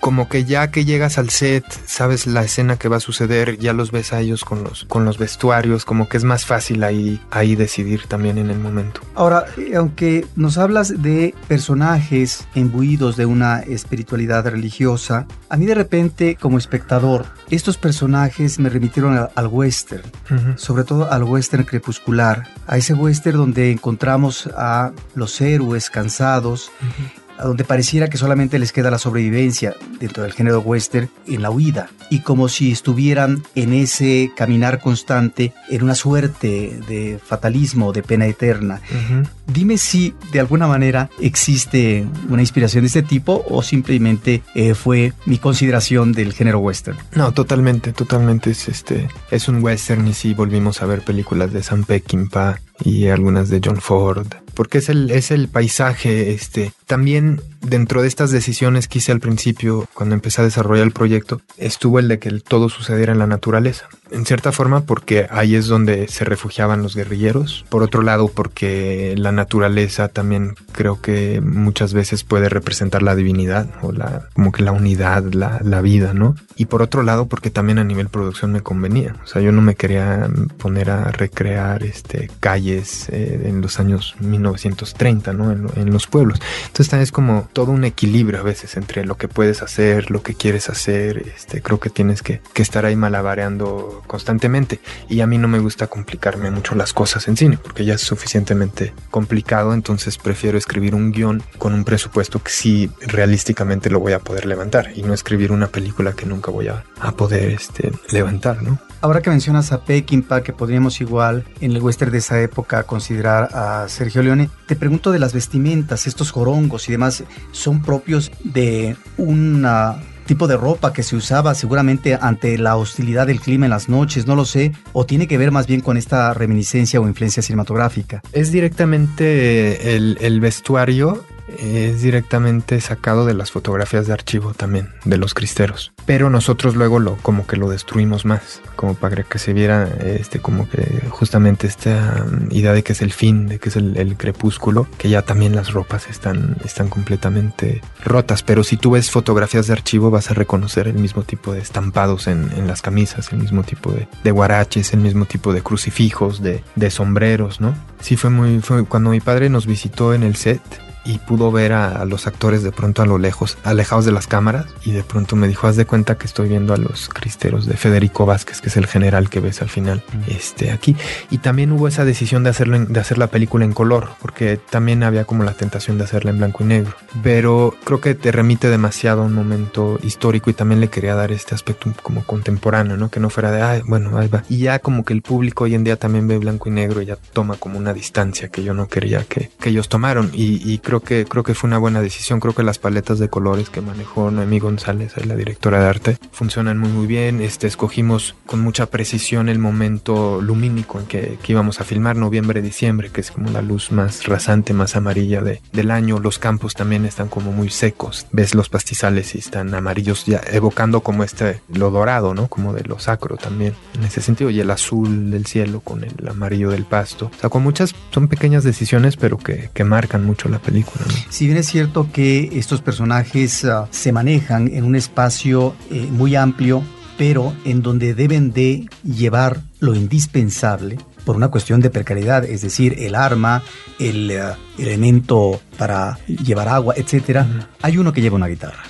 como que ya que llegas al set, sabes la escena que va a suceder, ya los ves a ellos con los, con los vestuarios, como que es más fácil ahí, ahí decidir también en el momento. Ahora, eh, aunque nos hablas de personajes imbuidos de una espiritualidad religiosa, a mí de repente como espectador, estos personajes me remitieron al, western, sobre todo al western crepuscular, a ese western donde encontramos a los héroes cansados a donde pareciera que solamente les queda la sobrevivencia dentro del género western en la huida y como si estuvieran en ese caminar constante en una suerte de fatalismo, de pena eterna. Dime si de alguna manera existe una inspiración de este tipo o simplemente eh, fue mi consideración del género western. No, totalmente, totalmente es este es un western y si volvimos a ver películas de Sam Peckinpah y algunas de John Ford, porque es el, es el paisaje, este, también dentro de estas decisiones que hice al principio, cuando empecé a desarrollar el proyecto, estuvo el de que todo sucediera en la naturaleza. En cierta forma porque ahí es donde se refugiaban los guerrilleros. Por otro lado porque la naturaleza también creo que muchas veces puede representar la divinidad o la, como que la unidad, la, la vida, ¿no? Y por otro lado porque también a nivel producción me convenía. O sea, yo no me quería poner a recrear este, calles eh, en los años 1930, ¿no? En, en los pueblos. Entonces también es como todo un equilibrio a veces entre lo que puedes hacer, lo que quieres hacer. Este, creo que tienes que, estar ahí malabareando constantemente. Y a mí no me gusta complicarme mucho las cosas en cine, porque ya es suficientemente complicado. Entonces prefiero escribir un guion con un presupuesto que sí realísticamente lo voy a poder levantar y no escribir una película que nunca voy a, a poder este, levantar, ¿no? Ahora que mencionas a Peckinpah, que podríamos igual en el western de esa época considerar a Sergio Leone, te pregunto de las vestimentas, estos jorongos y demás, ¿son propios de un tipo de ropa que se usaba seguramente ante la hostilidad del clima en las noches, no lo sé, o tiene que ver más bien con esta reminiscencia o influencia cinematográfica? Es directamente el, el vestuario es directamente sacado de las fotografías de archivo también, de los cristeros. Pero nosotros luego lo, como que lo destruimos más, como para que se viera este, como que justamente esta mm, idea de que es el fin, de que es el, crepúsculo, que ya también las ropas están, están completamente rotas. Pero si tú ves fotografías de archivo vas a reconocer el mismo tipo de estampados en, en las camisas, el mismo tipo de, de, guaraches, el mismo tipo de crucifijos, de, de sombreros, ¿no? Sí fue muy, fue cuando mi padre nos visitó en el set, y pudo ver a, los actores de pronto a lo lejos, alejados de las cámaras, y de pronto me dijo, haz de cuenta que estoy viendo a los cristeros de Federico Vázquez, que es el general que ves al final, este, aquí. Y también hubo esa decisión de, hacerlo de hacer la película en color, porque también había como la tentación de hacerla en blanco y negro. Pero creo que te remite demasiado a un momento histórico y también le quería dar este aspecto como contemporáneo, ¿no? Que no fuera de, ay, bueno, ahí va. Y ya como que el público hoy en día también ve blanco y negro y ya toma como una distancia que yo no quería que, que ellos tomaron. Y, y creo que, creo que fue una buena decisión. Creo que las paletas de colores que manejó Noemí González, la directora de arte, funcionan muy muy bien. Este, escogimos con mucha precisión el momento lumínico en que, íbamos a filmar, noviembre, diciembre, que es como la luz más rasante, más amarilla de, del año. Los campos también están como muy secos. Ves los pastizales y están amarillos, ya evocando como este, lo dorado, ¿no? Como de lo sacro también, en ese sentido. Y el azul del cielo con el amarillo del pasto. O sea, con muchas, son pequeñas decisiones, pero que, que marcan mucho la película. Si bien es cierto que estos personajes uh, se manejan en un espacio eh, muy amplio, pero en donde deben de llevar lo indispensable por una cuestión de precariedad, es decir, el arma, el uh, elemento para llevar agua, etcétera, hay uno que lleva una guitarra.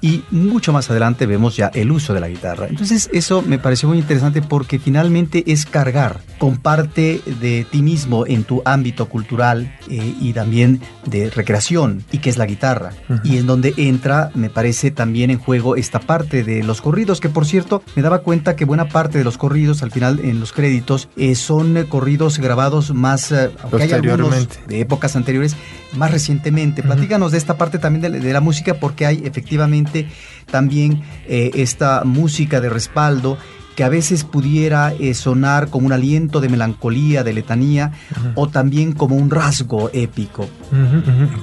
Y mucho más adelante vemos ya el uso de la guitarra. Entonces eso me pareció muy interesante porque finalmente es cargar con parte de ti mismo en tu ámbito cultural eh, y también de recreación y que es la guitarra. Y en donde entra, me parece también en juego esta parte de los corridos, que por cierto me daba cuenta que buena parte de los corridos al final en los créditos eh, son eh, corridos grabados más, aunque hay algunos de épocas anteriores, más recientemente. Platícanos de esta parte también de la música porque hay efectivamente también eh, esta música de respaldo que a veces pudiera eh, sonar como un aliento de melancolía, de letanía, o también como un rasgo épico.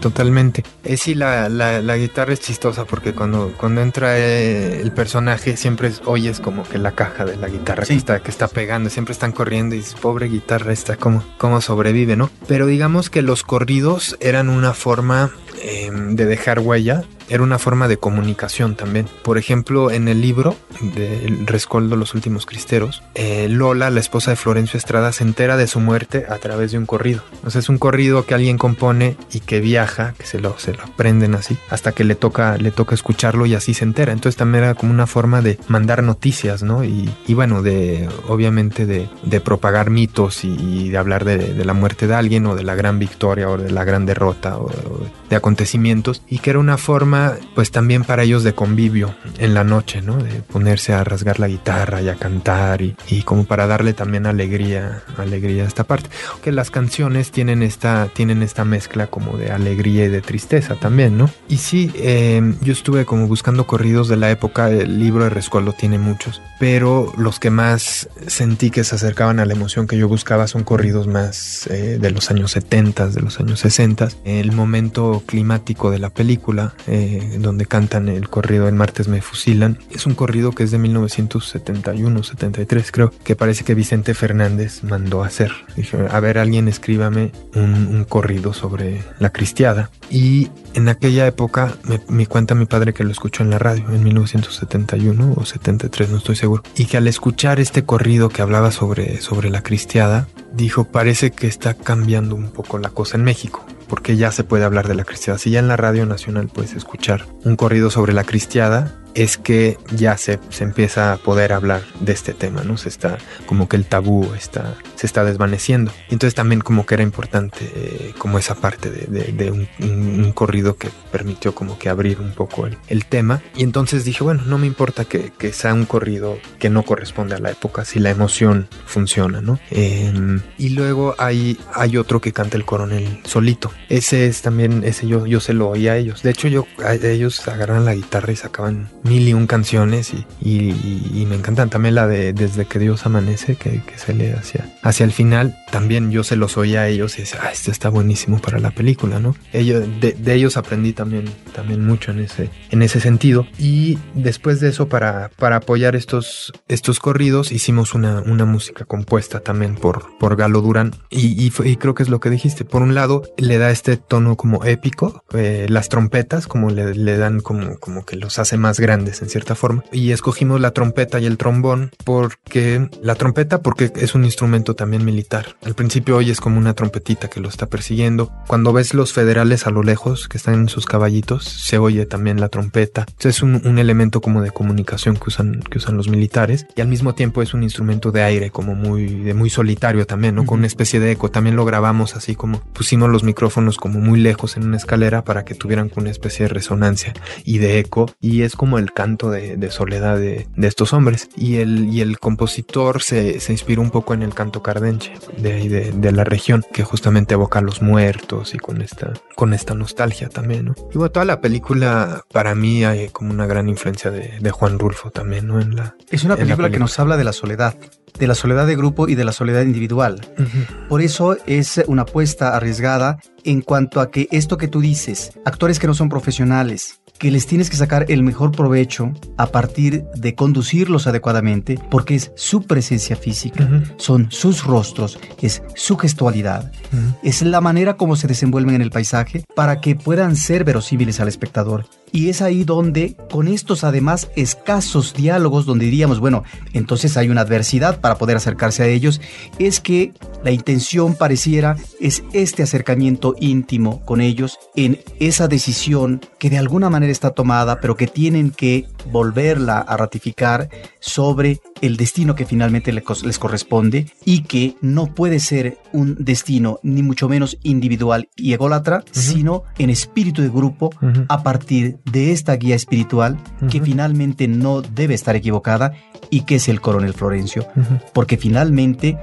totalmente. Es sí, la, la, guitarra es chistosa porque cuando, cuando entra eh, el personaje siempre oyes como que la caja de la guitarra que, está, que está pegando, siempre están corriendo y dices, pobre guitarra, está como, como sobrevive, ¿no? Pero digamos que los corridos eran una forma em, de dejar huella era una forma de comunicación también. Por ejemplo, en el libro de Rescoldo, Los Últimos Cristeros, eh, Lola, la esposa de Florencio Estrada, se entera de su muerte a través de un corrido. O sea, es un corrido que alguien compone y que viaja, que se lo, se lo aprenden así, hasta que le toca, le toca escucharlo y así se entera. Entonces también era como una forma de mandar noticias, ¿no? Y, y bueno, de obviamente de, de propagar mitos y, de hablar de, de, la muerte de alguien o de la gran victoria o de la gran derrota o, o de acontecimientos y que era una forma pues también para ellos de convivio en la noche, ¿no? De ponerse a rasgar la guitarra y a cantar y, y como para darle también alegría, alegría a esta parte. Que las canciones tienen esta, tienen esta mezcla como de alegría y de tristeza también, ¿no? Y sí, eh, yo estuve como buscando corridos de la época, el libro de Rescoldo tiene muchos, pero los que más sentí que se acercaban a la emoción que yo buscaba son corridos más eh, de los años 70, de los años 60, el momento climático de la película, eh, donde cantan el corrido El martes me fusilan, es un corrido que es de 1971, 73 creo, que parece que Vicente Fernández mandó hacer. Dije, a ver, alguien escríbame un, un corrido sobre la cristiada. Y en aquella época me, me, cuenta mi padre que lo escuchó en la radio en 1971 o 73, no estoy seguro. Y que al escuchar este corrido que hablaba sobre, sobre la cristiada, dijo, parece que está cambiando un poco la cosa en México porque ya se puede hablar de la cristiada. Si ya en la radio nacional puedes escuchar un corrido sobre la cristiada, es que ya se, se, empieza a poder hablar de este tema, ¿no? Se está, como que el tabú está, se está desvaneciendo. Entonces también como que era importante eh, como esa parte de, un, corrido que permitió como que abrir un poco el, tema. Y entonces dije, bueno, no me importa que, sea un corrido que no corresponde a la época, si la emoción funciona, ¿no? Eh, y luego hay, hay otro que canta el coronel solito. Ese es también, ese yo, yo se lo oí a ellos. De hecho, yo, ellos agarran la guitarra y sacaban mil y un canciones y, y, y, me encantan. También la de Desde que Dios amanece que, que, se lee hacia, hacia el final. También yo se los oí a ellos y decía ah, esto está buenísimo para la película no ellos, de, de, ellos aprendí también, también mucho en ese, en ese sentido. Y después de eso para, para apoyar estos, estos corridos hicimos una, una música compuesta también por, por Galo Durán. Y, y, creo que es lo que dijiste. Por un lado le da este tono como épico eh, las trompetas como le, le dan como, como que los hace más grandes grandes en cierta forma. Y escogimos la trompeta y el trombón porque la trompeta porque es un instrumento también militar. Al principio oyes como una trompetita que lo está persiguiendo. Cuando ves los federales a lo lejos que están en sus caballitos, se oye también la trompeta. Entonces es un, un elemento como de comunicación que usan, que usan los militares y al mismo tiempo es un instrumento de aire como muy, de muy solitario también, ¿no? Uh -huh. Con una especie de eco. También lo grabamos así como pusimos los micrófonos como muy lejos en una escalera para que tuvieran una especie de resonancia y de eco. Y es como el canto de, de soledad de, de, estos hombres. Y el, y el compositor se, se, inspiró un poco en el canto cardenche de ahí de, de, la región, que justamente evoca a los muertos y con esta, con esta nostalgia también, ¿no? Y bueno, toda la película para mí hay como una gran influencia de, de Juan Rulfo también, ¿no? En la, es una película, película que nos habla de la soledad de la soledad de grupo y de la soledad individual. Uh -huh. Por eso es una apuesta arriesgada en cuanto a que esto que tú dices, actores que no son profesionales, que les tienes que sacar el mejor provecho a partir de conducirlos adecuadamente, porque es su presencia física, uh -huh. son sus rostros, es su gestualidad, uh -huh. es la manera como se desenvuelven en el paisaje para que puedan ser verosímiles al espectador. Y es ahí donde, con estos además escasos diálogos, donde diríamos, bueno, entonces hay una adversidad para poder acercarse a ellos, es que la intención pareciera es este acercamiento íntimo con ellos en esa decisión que de alguna manera está tomada, pero que tienen que volverla a ratificar sobre el destino que finalmente les corresponde y que no puede ser un destino ni mucho menos individual y ególatra, uh -huh. sino en espíritu de grupo uh -huh. a partir de esta guía espiritual uh -huh. que finalmente no debe estar equivocada y que es el coronel Florencio, porque finalmente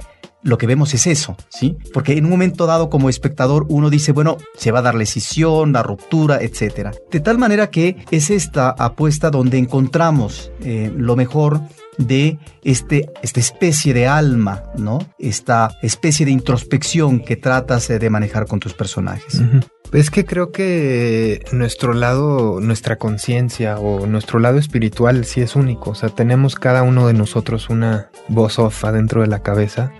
lo que vemos es eso, ¿sí? Porque en un momento dado como espectador uno dice, bueno, se va a dar la escisión, la ruptura, etcétera. De tal manera que es esta apuesta donde encontramos eh, lo mejor de este, esta especie de alma, ¿no? Esta especie de introspección que tratas de manejar con tus personajes. Es que creo que nuestro lado, nuestra conciencia o nuestro lado espiritual sí es único. O sea, tenemos cada uno de nosotros una voz off adentro de la cabeza,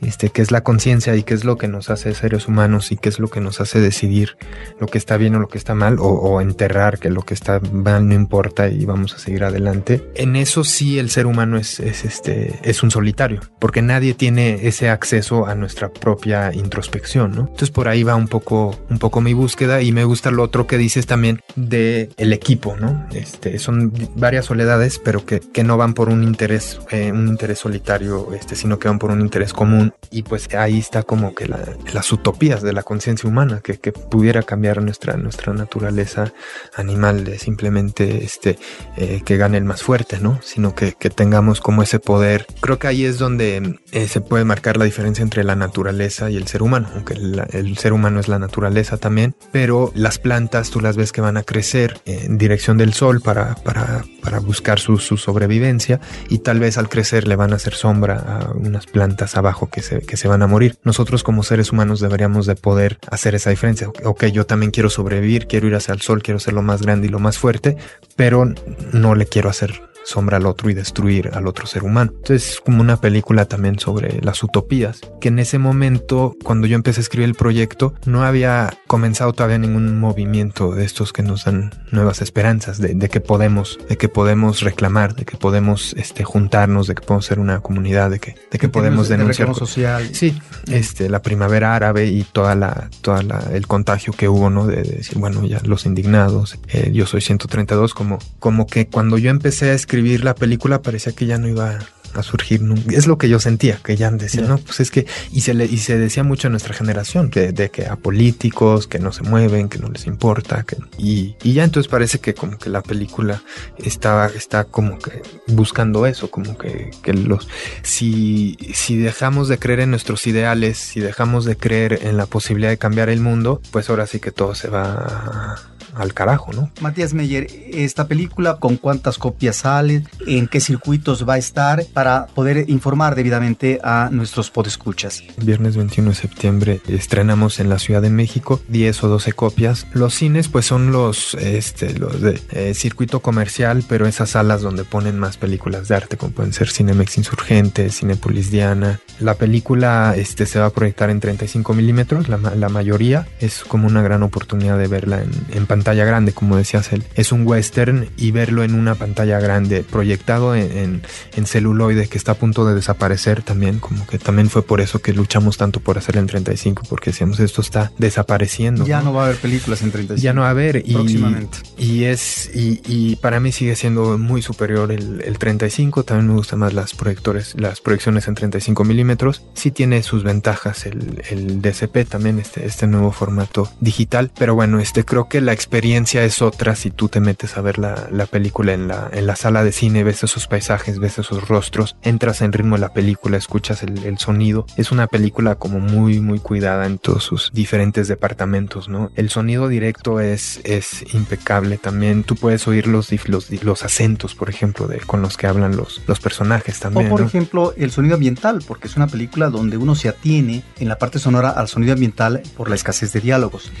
este, que es la conciencia y que es lo que nos hace seres humanos y que es lo que nos hace decidir lo que está bien o lo que está mal o, enterrar que lo que está mal no importa y vamos a seguir adelante. En eso sí el ser humano es, es, este, es un solitario, porque nadie tiene ese acceso a nuestra propia introspección, ¿no? Entonces por ahí va un poco, un poco mi búsqueda y me gusta lo otro que dices también de el equipo, ¿no? Este, son varias soledades, pero que, que no van por un interés, eh, un interés solitario, este, sino que van por un interés común. Y pues ahí está como que las utopías de la conciencia humana, que, que, pudiera cambiar nuestra, nuestra naturaleza animal de simplemente este, eh, que gane el más fuerte, ¿no? Sino que, que tengamos como ese poder. Creo que ahí es donde eh, se puede marcar la diferencia entre la naturaleza y el ser humano, aunque el ser humano es la naturaleza también, pero las plantas tú las ves que van a crecer en dirección del sol para, para, para buscar su, su, sobrevivencia y tal vez al crecer le van a hacer sombra a unas plantas abajo que se, que se van a morir. Nosotros como seres humanos deberíamos de poder hacer esa diferencia. Ok, yo también quiero sobrevivir, quiero ir hacia el sol, quiero ser lo más grande y lo más fuerte, pero no le quiero hacer sombra al otro y destruir al otro ser humano. Entonces es como una película también sobre las utopías, que en ese momento, cuando yo empecé a escribir el proyecto, no había comenzado todavía ningún movimiento de estos que nos dan nuevas esperanzas, de, que podemos, de que podemos reclamar, de que podemos este, juntarnos, de que podemos ser una comunidad, de que, de que podemos denunciar. social. Sí, este, la primavera árabe y toda la, toda la, el contagio que hubo, ¿no? De, decir, bueno, ya los indignados, eh, yo soy 132, como, como que cuando yo empecé a escribir escribir la película parecía que ya no iba a surgir. Es lo que yo sentía, que ya decía, no, pues es que, y se, le, y se decía mucho en nuestra generación, que, de que a políticos, que no se mueven, que no les importa, que, y, y ya entonces parece que como que la película estaba, está como que buscando eso, como que, que los, si, si dejamos de creer en nuestros ideales, si dejamos de creer en la posibilidad de cambiar el mundo, pues ahora sí que todo se va al carajo, ¿no? Matías Meyer, esta película, ¿con cuántas copias sale? ¿En qué circuitos va a estar? Para poder informar debidamente a nuestros podescuchas. Viernes 21 de septiembre estrenamos en la Ciudad de México 10 o 12 copias. Los cines, pues son los, este, los de eh, circuito comercial, pero esas salas donde ponen más películas de arte, como pueden ser Cinemex Insurgente, Cinepolis Diana. La película este, se va a proyectar en 35 milímetros, la, la mayoría. Es como una gran oportunidad de verla en, en pantalla pantalla grande, como decías él. Es un western y verlo en una pantalla grande, proyectado en, en, celuloide que está a punto de desaparecer también, como que también fue por eso que luchamos tanto por hacerlo en 35, porque decíamos esto está desapareciendo. Ya no, va a haber películas en 35. Ya no va a haber. Y, próximamente. Y es, y, y, para mí sigue siendo muy superior el, el 35, también me gustan más las proyectores, las proyecciones en 35 milímetros. Sí tiene sus ventajas el, el DCP también, este, este nuevo formato digital, pero bueno, este creo que la experiencia experiencia es otra si tú te metes a ver la, la, película en la, en la sala de cine, ves esos paisajes, ves esos rostros, entras en ritmo de la película, escuchas el, el, sonido. Es una película como muy, muy cuidada en todos sus diferentes departamentos, ¿no? El sonido directo es, es impecable también. Tú puedes oír los, los, los acentos, por ejemplo, de, con los que hablan los, los personajes también. O por ejemplo, el sonido ambiental, porque es una película donde uno se atiene en la parte sonora al sonido ambiental por la escasez de diálogos.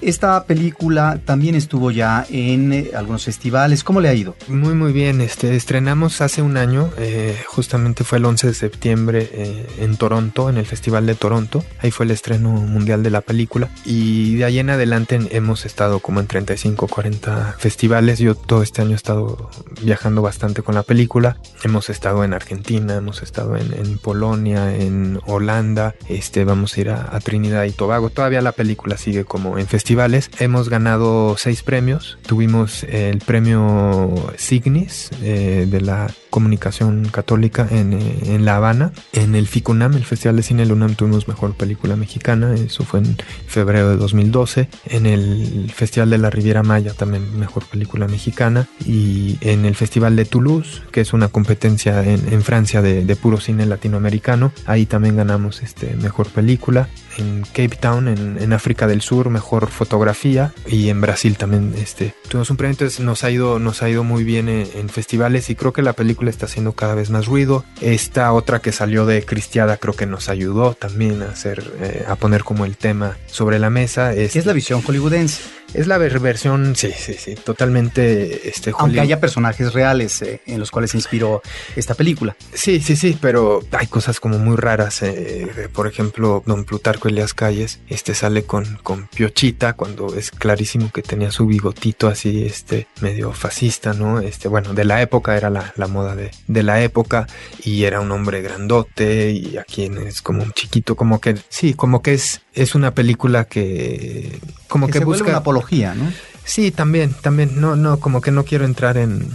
Esta película también estuvo ya en eh, algunos festivales. ¿Cómo le ha ido? Muy, muy bien. Este, estrenamos hace un año, eh, justamente fue el 11 de septiembre eh, en Toronto, en el Festival de Toronto. Ahí fue el estreno mundial de la película. Y de ahí en adelante hemos estado como en 35, 40 festivales. Yo todo este año he estado viajando bastante con la película. Hemos estado en Argentina, hemos estado en, en Polonia, en Holanda. Este, vamos a ir a, a Trinidad y Tobago. Todavía la película sigue como en festivales Hemos ganado seis premios. Tuvimos el premio Signis eh, de la comunicación católica en, eh, en, La Habana. En el FICUNAM, el Festival de Cine Lunam, tuvimos mejor película mexicana. Eso fue en febrero de 2012. En el Festival de la Riviera Maya también mejor película mexicana. Y en el Festival de Toulouse, que es una competencia en, en Francia de, de, puro cine latinoamericano. Ahí también ganamos este mejor película. En Cape Town, en, en África del Sur, mejor fotografía y en Brasil también este, tuvimos un premio, entonces nos ha ido, nos ha ido muy bien en, festivales y creo que la película está haciendo cada vez más ruido. Esta otra que salió de Cristiada creo que nos ayudó también a hacer, eh, a poner como el tema sobre la mesa. Es, es la visión hollywoodense. Es la versión, sí, sí, sí, totalmente. Este, Aunque haya personajes reales eh, en los cuales se inspiró esta película. Sí, sí, sí, pero hay cosas como muy raras. Eh, por ejemplo, don Plutarco Elias Calles este, sale con, con Piochita cuando es clarísimo que tenía su bigotito así, este, medio fascista, ¿no? Este, bueno, de la época era la, la moda de, de la época y era un hombre grandote y aquí es como un chiquito, como que, sí, como que es, es una película que, como que, busca. una apología, ¿no? Sí, también, también. No, no, como que no quiero entrar en,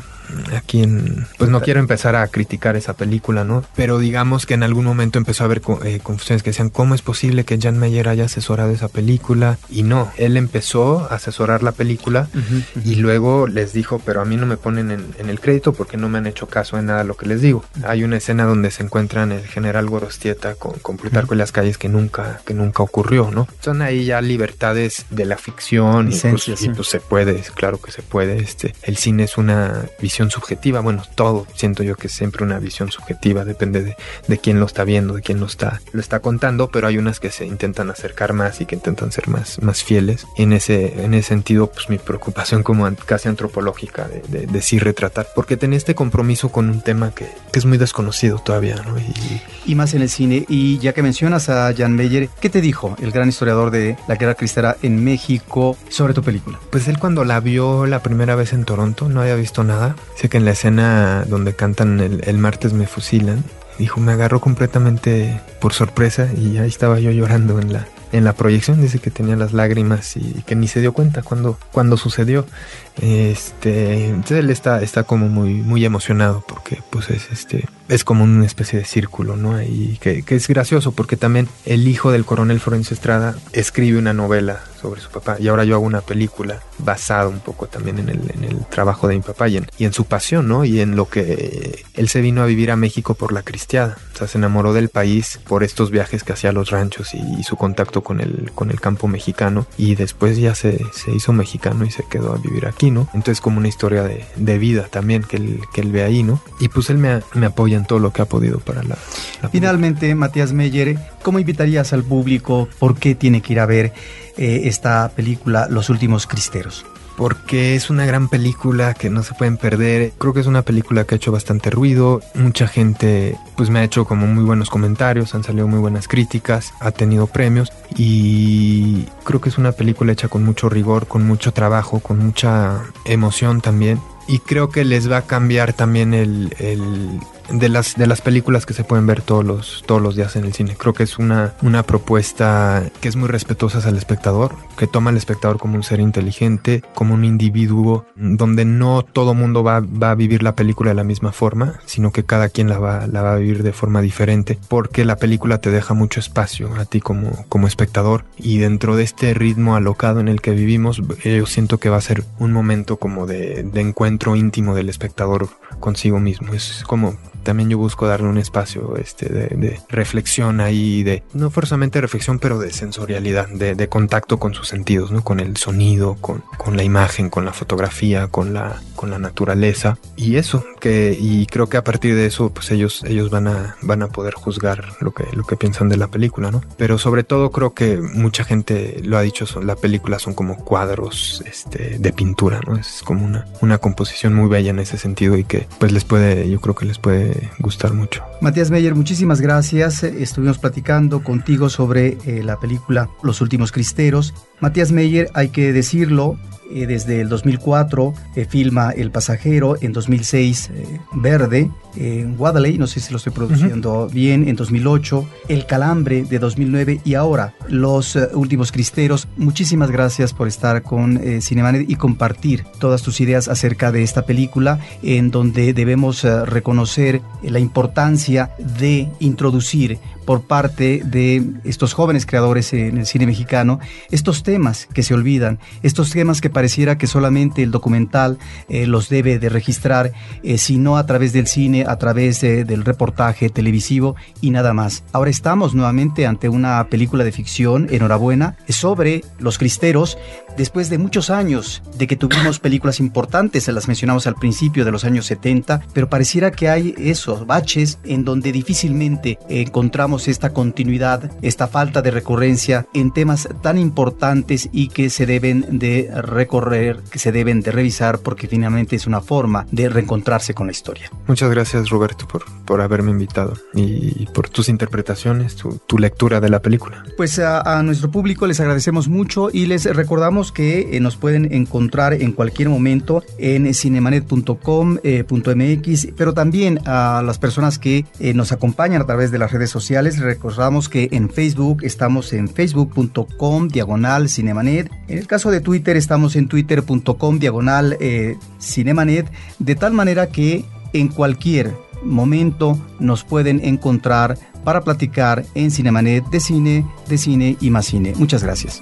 aquí en... Pues no quiero empezar a criticar esa película, ¿no? Pero digamos que en algún momento empezó a haber eh, confusiones que decían, ¿cómo es posible que Jan Meyer haya asesorado esa película? Y no, él empezó a asesorar la película y luego les dijo, pero a mí no me ponen en, el crédito porque no me han hecho caso en nada de lo que les digo. Hay una escena donde se encuentran el general Gorostieta con, con Plutarco en las calles que nunca, que nunca ocurrió, ¿no? Son ahí ya libertades de la ficción y, pues, y pues se puede, claro que se puede. Este, el cine es una visión subjetiva. Bueno, todo siento yo que es siempre una visión subjetiva, depende de, de quién lo está viendo, de quién lo está, lo está contando, pero hay unas que se intentan acercar más y que intentan ser más, más fieles. En ese, en ese sentido, pues mi preocupación como casi antropológica de, de, sí retratar, porque tenía este compromiso con un tema que, que es muy desconocido todavía, ¿no? Y, y, más en el cine. Y ya que mencionas a Jan Meyer, ¿qué te dijo el gran historiador de la guerra cristera en México sobre tu película? Pues él cuando la vio la primera vez en Toronto no había visto nada Sé que en la escena donde cantan el, martes me fusilan, dijo, me agarró completamente por sorpresa y ahí estaba yo llorando en la, en la proyección. Dice que tenía las lágrimas y que ni se dio cuenta cuando, cuando sucedió. Este, entonces él está, está como muy, muy emocionado porque pues es este, es como una especie de círculo, ¿no? Y que, que es gracioso porque también el hijo del coronel Florencio Estrada escribe una novela sobre su papá y ahora yo hago una película basada un poco también en el, en el trabajo de mi papá y en, y en, su pasión, ¿no? Y en lo que él se vino a vivir a México por la cristiada, o sea, se enamoró del país por estos viajes que hacía a los ranchos y, su contacto con el, con el campo mexicano y después ya se, se hizo mexicano y se quedó a vivir aquí, ¿no? Entonces como una historia de, de vida también que él, que él ve ahí, ¿no? Y pues él me, me apoya en todo lo que ha podido para la... Finalmente, Matías Meyer, ¿cómo invitarías al público? ¿Por qué tiene que ir a ver eh, esta película Los Últimos Cristeros? porque es una gran película que no se pueden perder. Creo que es una película que ha hecho bastante ruido. Mucha gente pues me ha hecho como muy buenos comentarios, han salido muy buenas críticas, ha tenido premios y creo que es una película hecha con mucho rigor, con mucho trabajo, con mucha emoción también. Y creo que les va a cambiar también el, el de las, de las películas que se pueden ver todos los, todos los días en el cine. Creo que es una, una propuesta que es muy respetuosa al espectador, que toma al espectador como un ser inteligente, como un individuo, donde no todo mundo va, va a vivir la película de la misma forma, sino que cada quien la va, la va a vivir de forma diferente, porque la película te deja mucho espacio a ti como, como espectador y dentro de este ritmo alocado en el que vivimos, yo siento que va a ser un momento como de, de encuentro íntimo del espectador consigo mismo. Es como también yo busco darle un espacio este, de, reflexión ahí, de no forzosamente reflexión, pero de sensorialidad, de, contacto con sus sentidos, ¿no? con el sonido, con, con, la imagen, con la fotografía, con la, con la naturaleza. Y eso, que, y creo que a partir de eso, pues ellos, ellos van, a, van a poder juzgar lo que, lo que piensan de la película, ¿no? Pero sobre todo creo que mucha gente lo ha dicho, son, la película son como cuadros este, de pintura, ¿no? Es como una, una composición muy bella en ese sentido y que pues les puede, yo creo que les puede gustar mucho. Matías Meyer, muchísimas gracias. Estuvimos platicando contigo sobre eh, la película Los Últimos Cristeros. Matías Meyer, hay que decirlo, eh, desde el 2004 eh, filma El Pasajero, en 2006 eh, Verde, en Guadalajara, no sé si lo estoy produciendo bien, en 2008 El Calambre de 2009 y ahora Los Últimos Cristeros. Muchísimas gracias por estar con Cinemanet y compartir todas tus ideas acerca de esta película en donde debemos reconocer la importancia de introducir por parte de estos jóvenes creadores en el cine mexicano estos temas que se olvidan, estos temas que pareciera que solamente el documental eh, los debe de registrar, eh, sino a través del cine, a través del reportaje televisivo y nada más. Ahora estamos nuevamente ante una película de ficción, enhorabuena, sobre los cristeros, después de muchos años de que tuvimos películas importantes, se las mencionamos al principio de los años 70, pero pareciera que hay esos baches en donde difícilmente encontramos esta continuidad, esta falta de recurrencia en temas tan importantes y que se deben de recorrer, que se deben de revisar porque finalmente es una forma de reencontrarse con la historia. Muchas gracias Roberto por, por haberme invitado y por tus interpretaciones, tu, lectura de la película. Pues a, nuestro público les agradecemos mucho y les recordamos que eh, nos pueden encontrar en cualquier momento en cinemanet.com.mx, eh, pero también a las personas que eh, nos acompañan a través de las redes sociales, recordamos que en Facebook estamos en facebook.com diagonal cinemanet, en el caso de Twitter estamos en twitter.com diagonal cinemanet, de tal manera que en cualquier momento nos pueden encontrar para platicar en Cinemanet de cine, de cine y más cine. Muchas gracias.